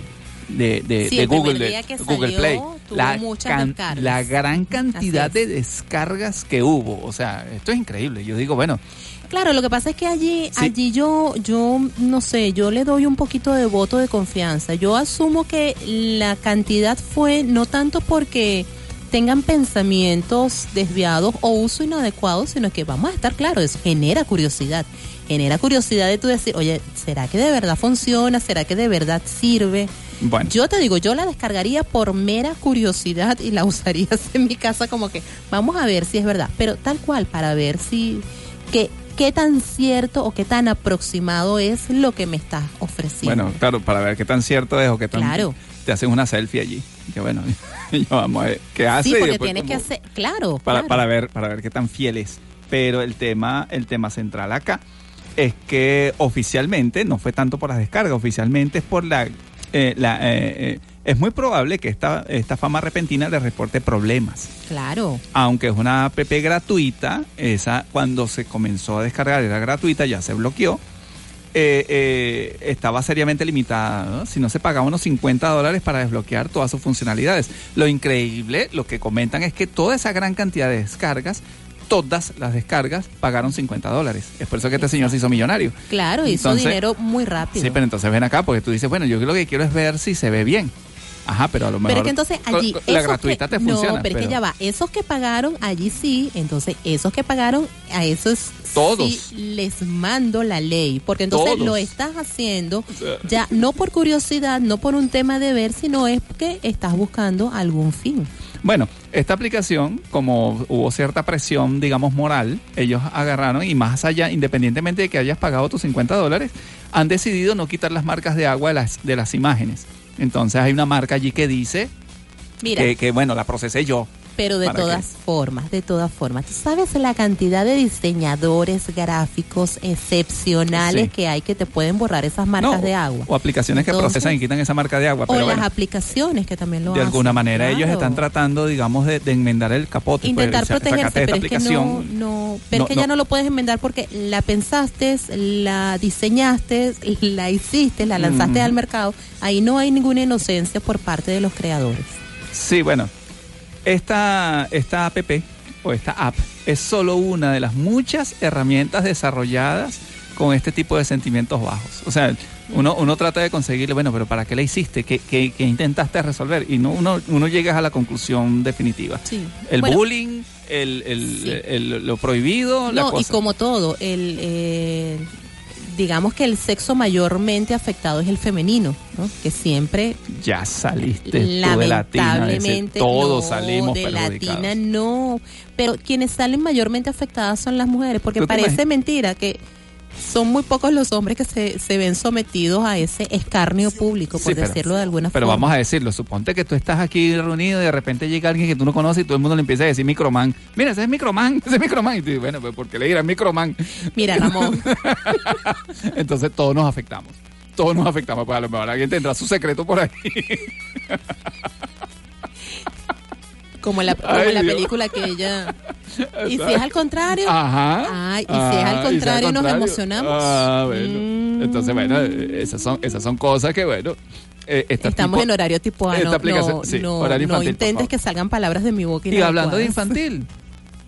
de, de-
Sí,
de
el
Google, de Google
salió,
Play. La, can- gran cantidad de descargas que hubo. O sea, esto es increíble. Yo digo, bueno,
Claro, lo que pasa es que allí,
Sí.
allí yo, yo no sé, yo le doy un poquito de voto de confianza. Yo asumo que la cantidad fue no tanto porque tengan pensamientos desviados o uso inadecuado, sino que vamos a estar claros, eso genera curiosidad. Genera curiosidad de tú decir, oye, ¿será que de verdad funciona? ¿Será que de verdad sirve?
Bueno.
Yo te digo, yo la descargaría por mera curiosidad y la <laughs> usaría en mi casa como que vamos a ver si es verdad, pero tal cual para ver si que qué tan cierto o qué tan aproximado es lo que me estás ofreciendo.
bueno, claro, para ver qué tan cierto es o qué tan...
Claro.
Te hacen una selfie allí. Que bueno, <laughs> y vamos a ver qué hace.
sí, porque tienes que hacer, claro,
para,
claro.
para ver para ver qué tan fiel es. Pero el tema el tema central acá es que oficialmente no fue tanto por las descargas, oficialmente es por la eh, la eh, eh, es muy probable que esta esta fama repentina le reporte problemas.
Claro.
Aunque es una app gratuita, esa cuando se comenzó a descargar era gratuita, ya se bloqueó. eh, eh, estaba seriamente limitada. ¿no? Si no se pagaba unos 50 dólares para desbloquear todas sus funcionalidades. Lo increíble, lo que comentan es que toda esa gran cantidad de descargas, todas las descargas pagaron 50 dólares. Es por eso que este señor se hizo millonario.
Claro, hizo dinero muy rápido.
Sí, pero entonces ven acá, porque tú dices, bueno, yo lo que quiero es ver si se ve bien. Ajá, pero a lo mejor.
Pero es que entonces allí.
La gratuita
que-
te funciona.
No, pero, es que ya va. Esos que pagaron allí sí. Entonces, esos que pagaron, a esos
Todos.
sí les mando la ley. Porque entonces
Todos.
lo estás haciendo ya no por curiosidad, no por un tema de ver, sino es que estás buscando algún fin.
Bueno, esta aplicación, como hubo cierta presión, digamos, moral, ellos agarraron y más allá, independientemente de que hayas pagado tus 50 dólares, han decidido no quitar las marcas de agua de las, de las imágenes. Entonces hay una marca allí que dice
Mira.
que, que, bueno, la procesé yo.
Pero de todas formas, de todas formas. ¿Tú sabes la cantidad de diseñadores gráficos excepcionales
Sí.
que hay que te pueden borrar esas marcas
No,
de agua?
O aplicaciones que procesan y quitan esa marca de agua.
O
Pero
las
bueno,
aplicaciones que también lo
de
hacen.
alguna manera ellos están tratando, digamos, de, de enmendar el capote. pues,
Intentar
sa-
protegerse,
de
pero es que no, no, pero
No,
es que ya no lo puedes enmendar porque la pensaste, la diseñaste, la hiciste, la lanzaste
Mm.
al mercado. Ahí no hay ninguna inocencia por parte de los creadores.
Sí, bueno, esta, esta app o esta app es solo una de las muchas herramientas desarrolladas con este tipo de sentimientos bajos. O sea, uno, uno trata de conseguirle, bueno, pero ¿para qué la hiciste? ¿Qué, qué- qué intentaste resolver? Y no, uno, uno llega a la conclusión definitiva.
Sí.
El
Bueno,
bullying, el, el- el- lo prohibido, la
No, y
cosa.
como todo, el, eh, digamos que el sexo mayormente afectado es el femenino, ¿no? que siempre
Ya saliste tú de latina.
lamentablemente
Todos
no,
salimos
de
perjudicados.
latina no, pero quienes salen mayormente afectadas son las mujeres, porque
¿Tú te
parece mentira que son muy pocos los hombres que se, se ven sometidos a ese escarnio público, por
Sí, pero-
decirlo de alguna
Pero
forma.
vamos a decirlo, suponte que tú estás aquí reunido y de repente llega alguien que tú no conoces y todo el mundo le empieza a decir microman. Mira, ese es microman, <laughs> ese es microman. Y tú dices, bueno, pues ¿por qué le dirán microman?
Mira, Ramón. <laughs>
Entonces todos nos afectamos. Todos nos afectamos. Pues a lo mejor alguien tendrá su secreto por ahí. <laughs>
Como la, como
Ay,
la
Dios.
película que ella... <laughs> ¿Y si es al contrario?
Ajá.
Ay, y si es al
Ah,
contrario nos emocionamos.
Ah, bueno. Entonces, bueno, esas son, esas son cosas que, bueno. eh, esta
Estamos
tipo-
en horario tipo A,
esta
no,
aplicación-
no,
sí,
no, intentes que salgan palabras de mi boca.
Y hablando de infantil, <laughs>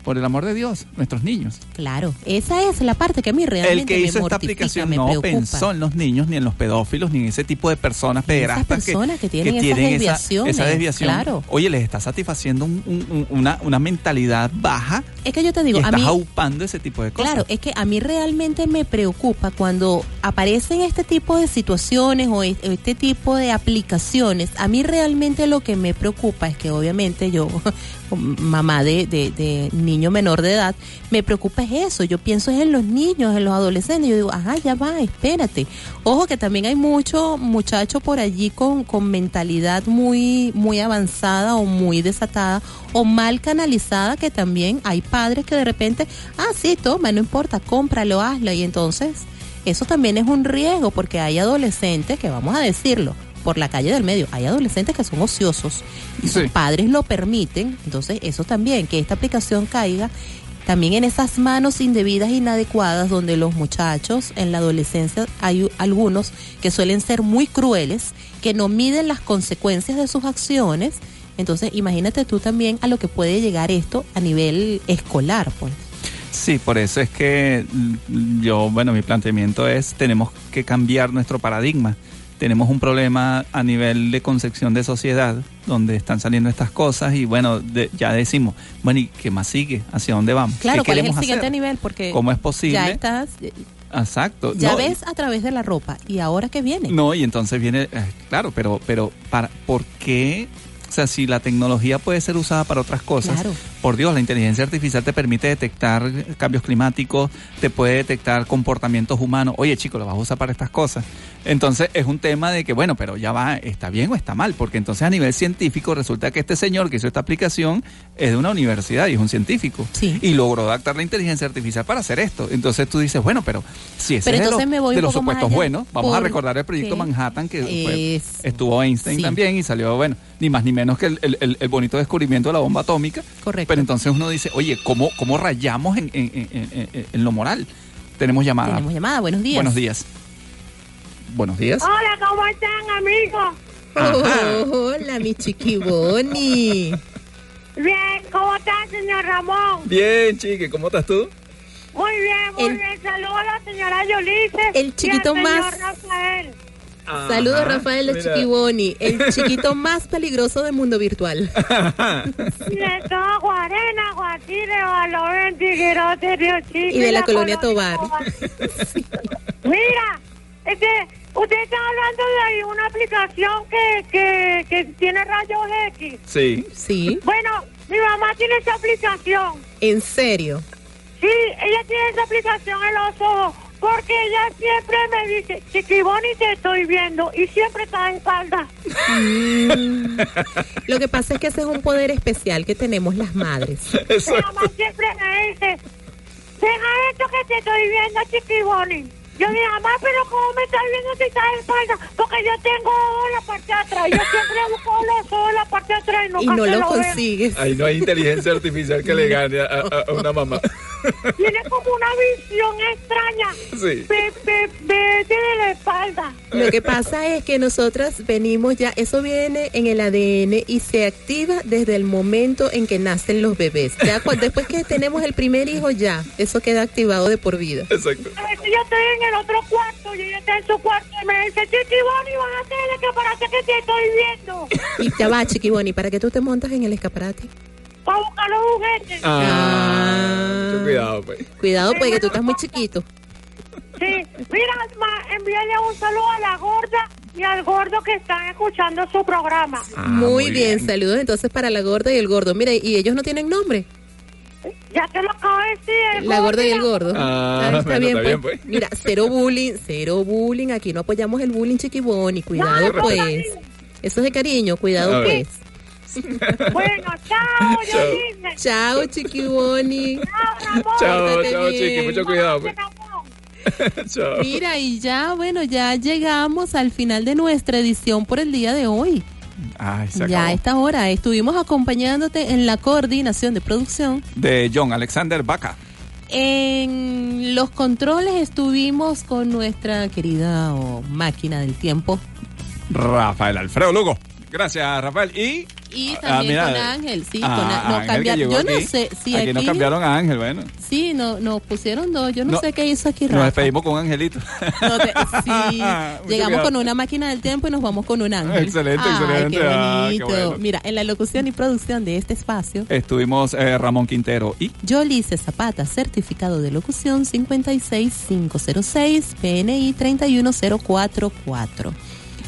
por el amor de Dios, nuestros niños.
Claro, esa es la parte que a mí realmente
El que
me
hizo esta aplicación
me
no
preocupa.
pensó en los niños, ni en los pedófilos, ni en ese tipo de personas pederastas
personas que tienen esas
esa-
desviaciones,
esa desviación.
claro.
Oye, les está satisfaciendo un- un- un- una, una mentalidad baja
Es que yo te digo, a
estás
mí...
aupando ese tipo de cosas.
Claro, es que a mí realmente me preocupa cuando aparecen este tipo de situaciones o es- este tipo de aplicaciones. A mí realmente lo que me preocupa es que obviamente yo, como <laughs> mamá de, de- de niño menor de edad, me preocupa es eso. Yo pienso es en los niños, en los adolescentes. Yo digo, ajá, ya va, espérate. Ojo que también hay mucho muchacho por allí con, con mentalidad muy, muy avanzada o muy desatada o mal canalizada que también hay padres que de repente, ah, sí, toma, no importa, cómpralo, hazlo. Y entonces, eso también es un riesgo porque hay adolescentes que, vamos a decirlo, por la calle del medio, hay adolescentes que son ociosos y sus padres lo permiten. Entonces, eso también, que esta aplicación caiga también en esas manos indebidas e inadecuadas donde los muchachos en la adolescencia hay algunos que suelen ser muy crueles, que no miden las consecuencias de sus acciones. Entonces, imagínate tú también a lo que puede llegar esto a nivel escolar, pues.
Sí, por eso es que mm, yo, bueno, mi planteamiento es, tenemos que cambiar nuestro paradigma. Tenemos un problema a nivel de concepción de sociedad, donde están saliendo estas cosas y bueno, de- ya decimos, bueno, ¿y qué más sigue? ¿Hacia dónde vamos?
Claro,
¿Qué
¿cuál es el
queremos
siguiente
hacer?
nivel? Porque
¿Cómo es posible?
ya estás,
Exacto.
ya
No,
ves a través de la ropa. ¿Y ahora qué viene?
No, y entonces viene, eh, claro, pero, pero para, ¿por qué? O sea, si la tecnología puede ser usada para otras cosas,
Claro.
por Dios, la inteligencia artificial te permite detectar cambios climáticos, te puede detectar comportamientos humanos. Oye, chico, lo vas a usar para estas cosas. Entonces es un tema de que, bueno, pero ya va, ¿está bien o está mal? Porque entonces a nivel científico resulta que este señor que hizo esta aplicación es de una universidad y es un científico. Y logró adaptar la inteligencia artificial para hacer esto. Entonces tú dices, bueno, pero si ese
Pero
es de los,
me voy
de los supuestos buenos, vamos a recordar el proyecto Manhattan que fue- estuvo Einstein
Sí.
también y salió, bueno, ni más ni menos que el, el- bonito descubrimiento de la bomba atómica.
Correcto.
Pero entonces uno dice, oye, ¿cómo, cómo rayamos en, en- en- en- en lo moral? Tenemos llamada.
Tenemos llamada, buenos días.
Buenos días. Buenos días.
Hola, ¿cómo están, amigos?
Oh, hola, mi chiquiboni.
Bien, ¿cómo está, señor Ramón?
Bien, chique, ¿cómo estás tú?
Muy bien, muy
El-
bien. Saludos a la señora Yolice.
El chiquito
y al señor
más-
Rafael.
Saludos, Rafael de. Chiquiboni, <laughs> el chiquito más peligroso del mundo virtual.
Y de
la colonia Tobar. <laughs>
Mira, este, usted está hablando de ahí una aplicación que, que, que tiene rayos X.
Sí.
Sí.
Bueno, mi mamá tiene esa aplicación.
En serio.
Sí, ella tiene esa aplicación en los ojos. Porque ella siempre me dice, Chiquiboni, te estoy viendo. Y siempre está en falda.
Mm. Lo que pasa es que ese es un poder especial que tenemos las madres. <laughs>
Mi mamá siempre me dice, deja esto que te estoy viendo, Chiquiboni. Yo dije, mamá, pero ¿cómo me estás viendo si estás en falda? Porque yo tengo la parte de atrás. Yo siempre busco los ojos la parte de atrás y
Y no lo consigues.
Ahí no hay inteligencia artificial que le gane a, a- a una mamá.
Tiene como una visión extraña.
Sí.
Ve, ve, ve de la espalda.
Lo que pasa es que nosotras venimos ya, eso viene en el ADN y se activa desde el momento en que nacen los bebés. Ya después que tenemos el primer hijo, ya, eso queda activado de por vida.
Exacto.
Yo estoy en el otro cuarto y ella está en su cuarto y me dice, Chiquiboni, bájate que parece que te estoy viendo.
Y ya va, Chiquiboni, ¿para qué tú te montas en el escaparate?
Para buscar los juguetes.
Ah.
Mucho cuidado, pues.
Cuidado, pues que tú estás muy chiquito.
Sí, mira, ma, envíale un saludo a la gorda y al gordo que están escuchando su programa.
muy, bien. saludos entonces para la gorda y el gordo. Mira, ¿y ellos no tienen nombre?
Ya te lo acabo de decir.
La gorda y el gordo.
Ah,
Ahí está,
bueno,
bien,
está bien,
pues.
pues.
Mira, cero bullying, cero bullying. Aquí no apoyamos el bullying, chiquiboni. Cuidado,
No, no,
pues. Eso es de cariño, cuidado, pues. <laughs>
Bueno, chao.
Chao, chiquiboni.
Chao, chao,
bien.
chiqui, mucho cuidado. pues. <laughs> Chao.
Mira, y ya, bueno, ya llegamos al final de nuestra edición por el día de hoy.
Ay, se
Ya a esta hora estuvimos acompañándote en la coordinación de producción.
De John Alexander Vaca.
En los controles estuvimos con nuestra querida oh, máquina del tiempo.
Rafael Alfredo Lugo. Gracias, Rafael. Y.
Y
Ah,
también
mira.
con Ángel, sí,
Ah,
con no,
Ángel
Yo no
aquí.
sé si
aquí,
aquí,
nos cambiaron a Ángel, bueno.
Sí, no, nos pusieron dos. Yo no,
No,
sé qué hizo aquí
Nos
Rafa.
despedimos con Angelito.
No te- <laughs> sí, llegamos
cuidado.
con una máquina del tiempo y nos vamos con un ángel.
Excelente,
Ay,
excelente.
Qué
Ah, qué
bonito.
bueno.
Mira, en la locución y producción de este espacio,
Estuvimos eh, Ramón Quintero y.
Yolice Zapata, certificado de locución 56506, PNI 31044.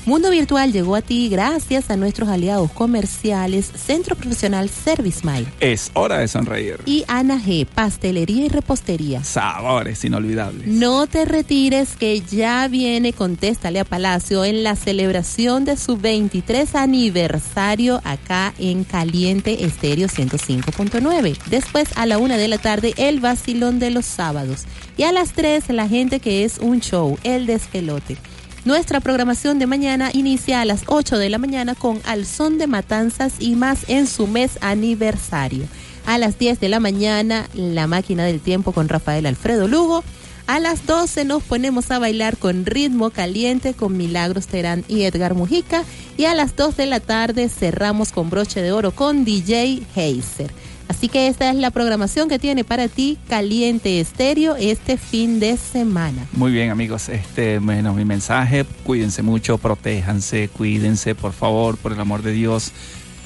Mundo Virtual llegó a ti gracias a nuestros aliados comerciales Centro Profesional Service Mile
Es hora de sonreír.
y Ana G, Pastelería y Repostería.
Sabores inolvidables.
No te retires que ya viene Contéstale a Palacio en la celebración de su 23 aniversario acá en Caliente Estéreo 105.9. Después a la una de la tarde el vacilón de los sábados. Y a las 3 la gente que es un show, el despelote. Nuestra programación de mañana inicia a las 8 de la mañana con Al Son de Matanzas y más en su mes aniversario. A las 10 de la mañana, La Máquina del Tiempo con Rafael Alfredo Lugo. A las 12 nos ponemos a bailar con ritmo caliente con Milagros Terán y Edgar Mujica. Y a las 2 de la tarde cerramos con broche de oro con DJ Heiser. Así que esta es la programación que tiene para ti Caliente Estéreo este fin de semana.
Muy bien, amigos. Este, bueno, mi mensaje, cuídense mucho, protéjanse, cuídense, por favor, por el amor de Dios.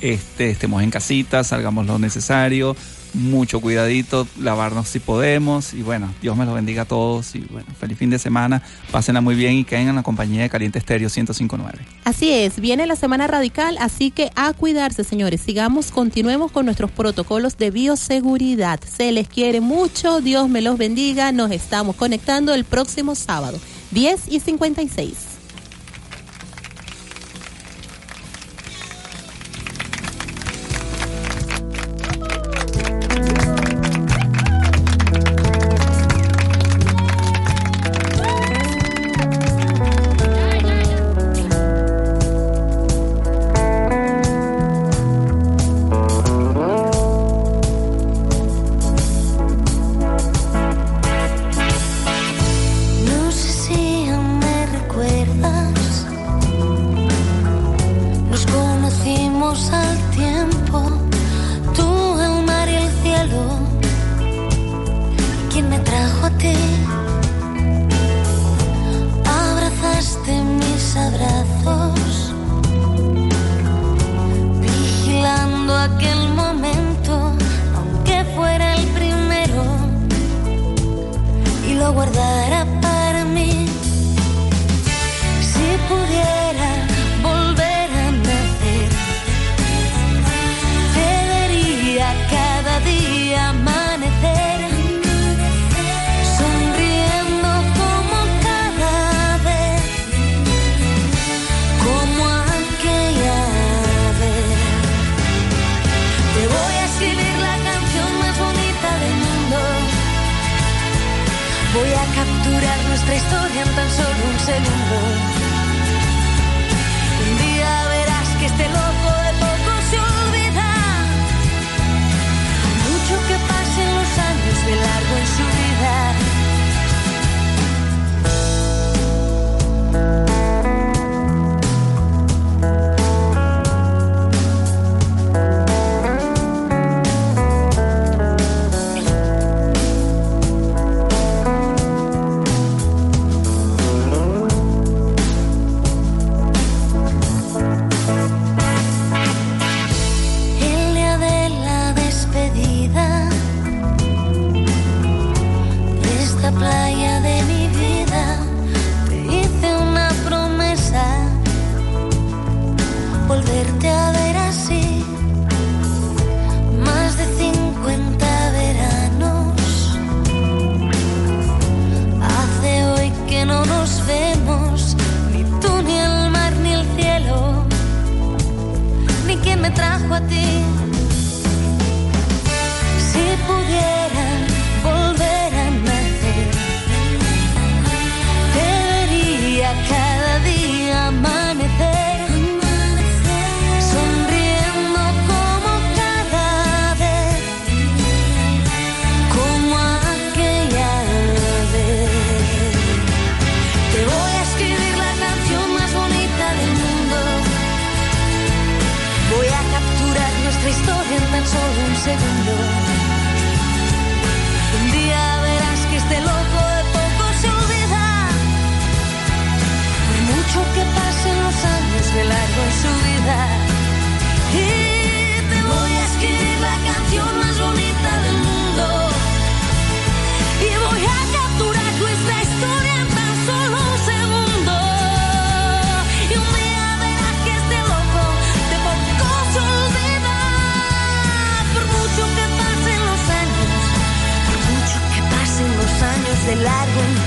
Este, estemos en casita, salgamos lo necesario, mucho cuidadito, lavarnos si podemos y bueno, Dios me los bendiga a todos y bueno, feliz fin de semana, pásenla muy bien y queden en la compañía de Caliente Estéreo 1059.
Así es, viene la semana radical, así que a cuidarse, señores. Sigamos, continuemos con nuestros protocolos de bioseguridad. Se les quiere mucho, Dios me los bendiga. Nos estamos conectando el próximo sábado, 10 y 56.
高山 tan solo
light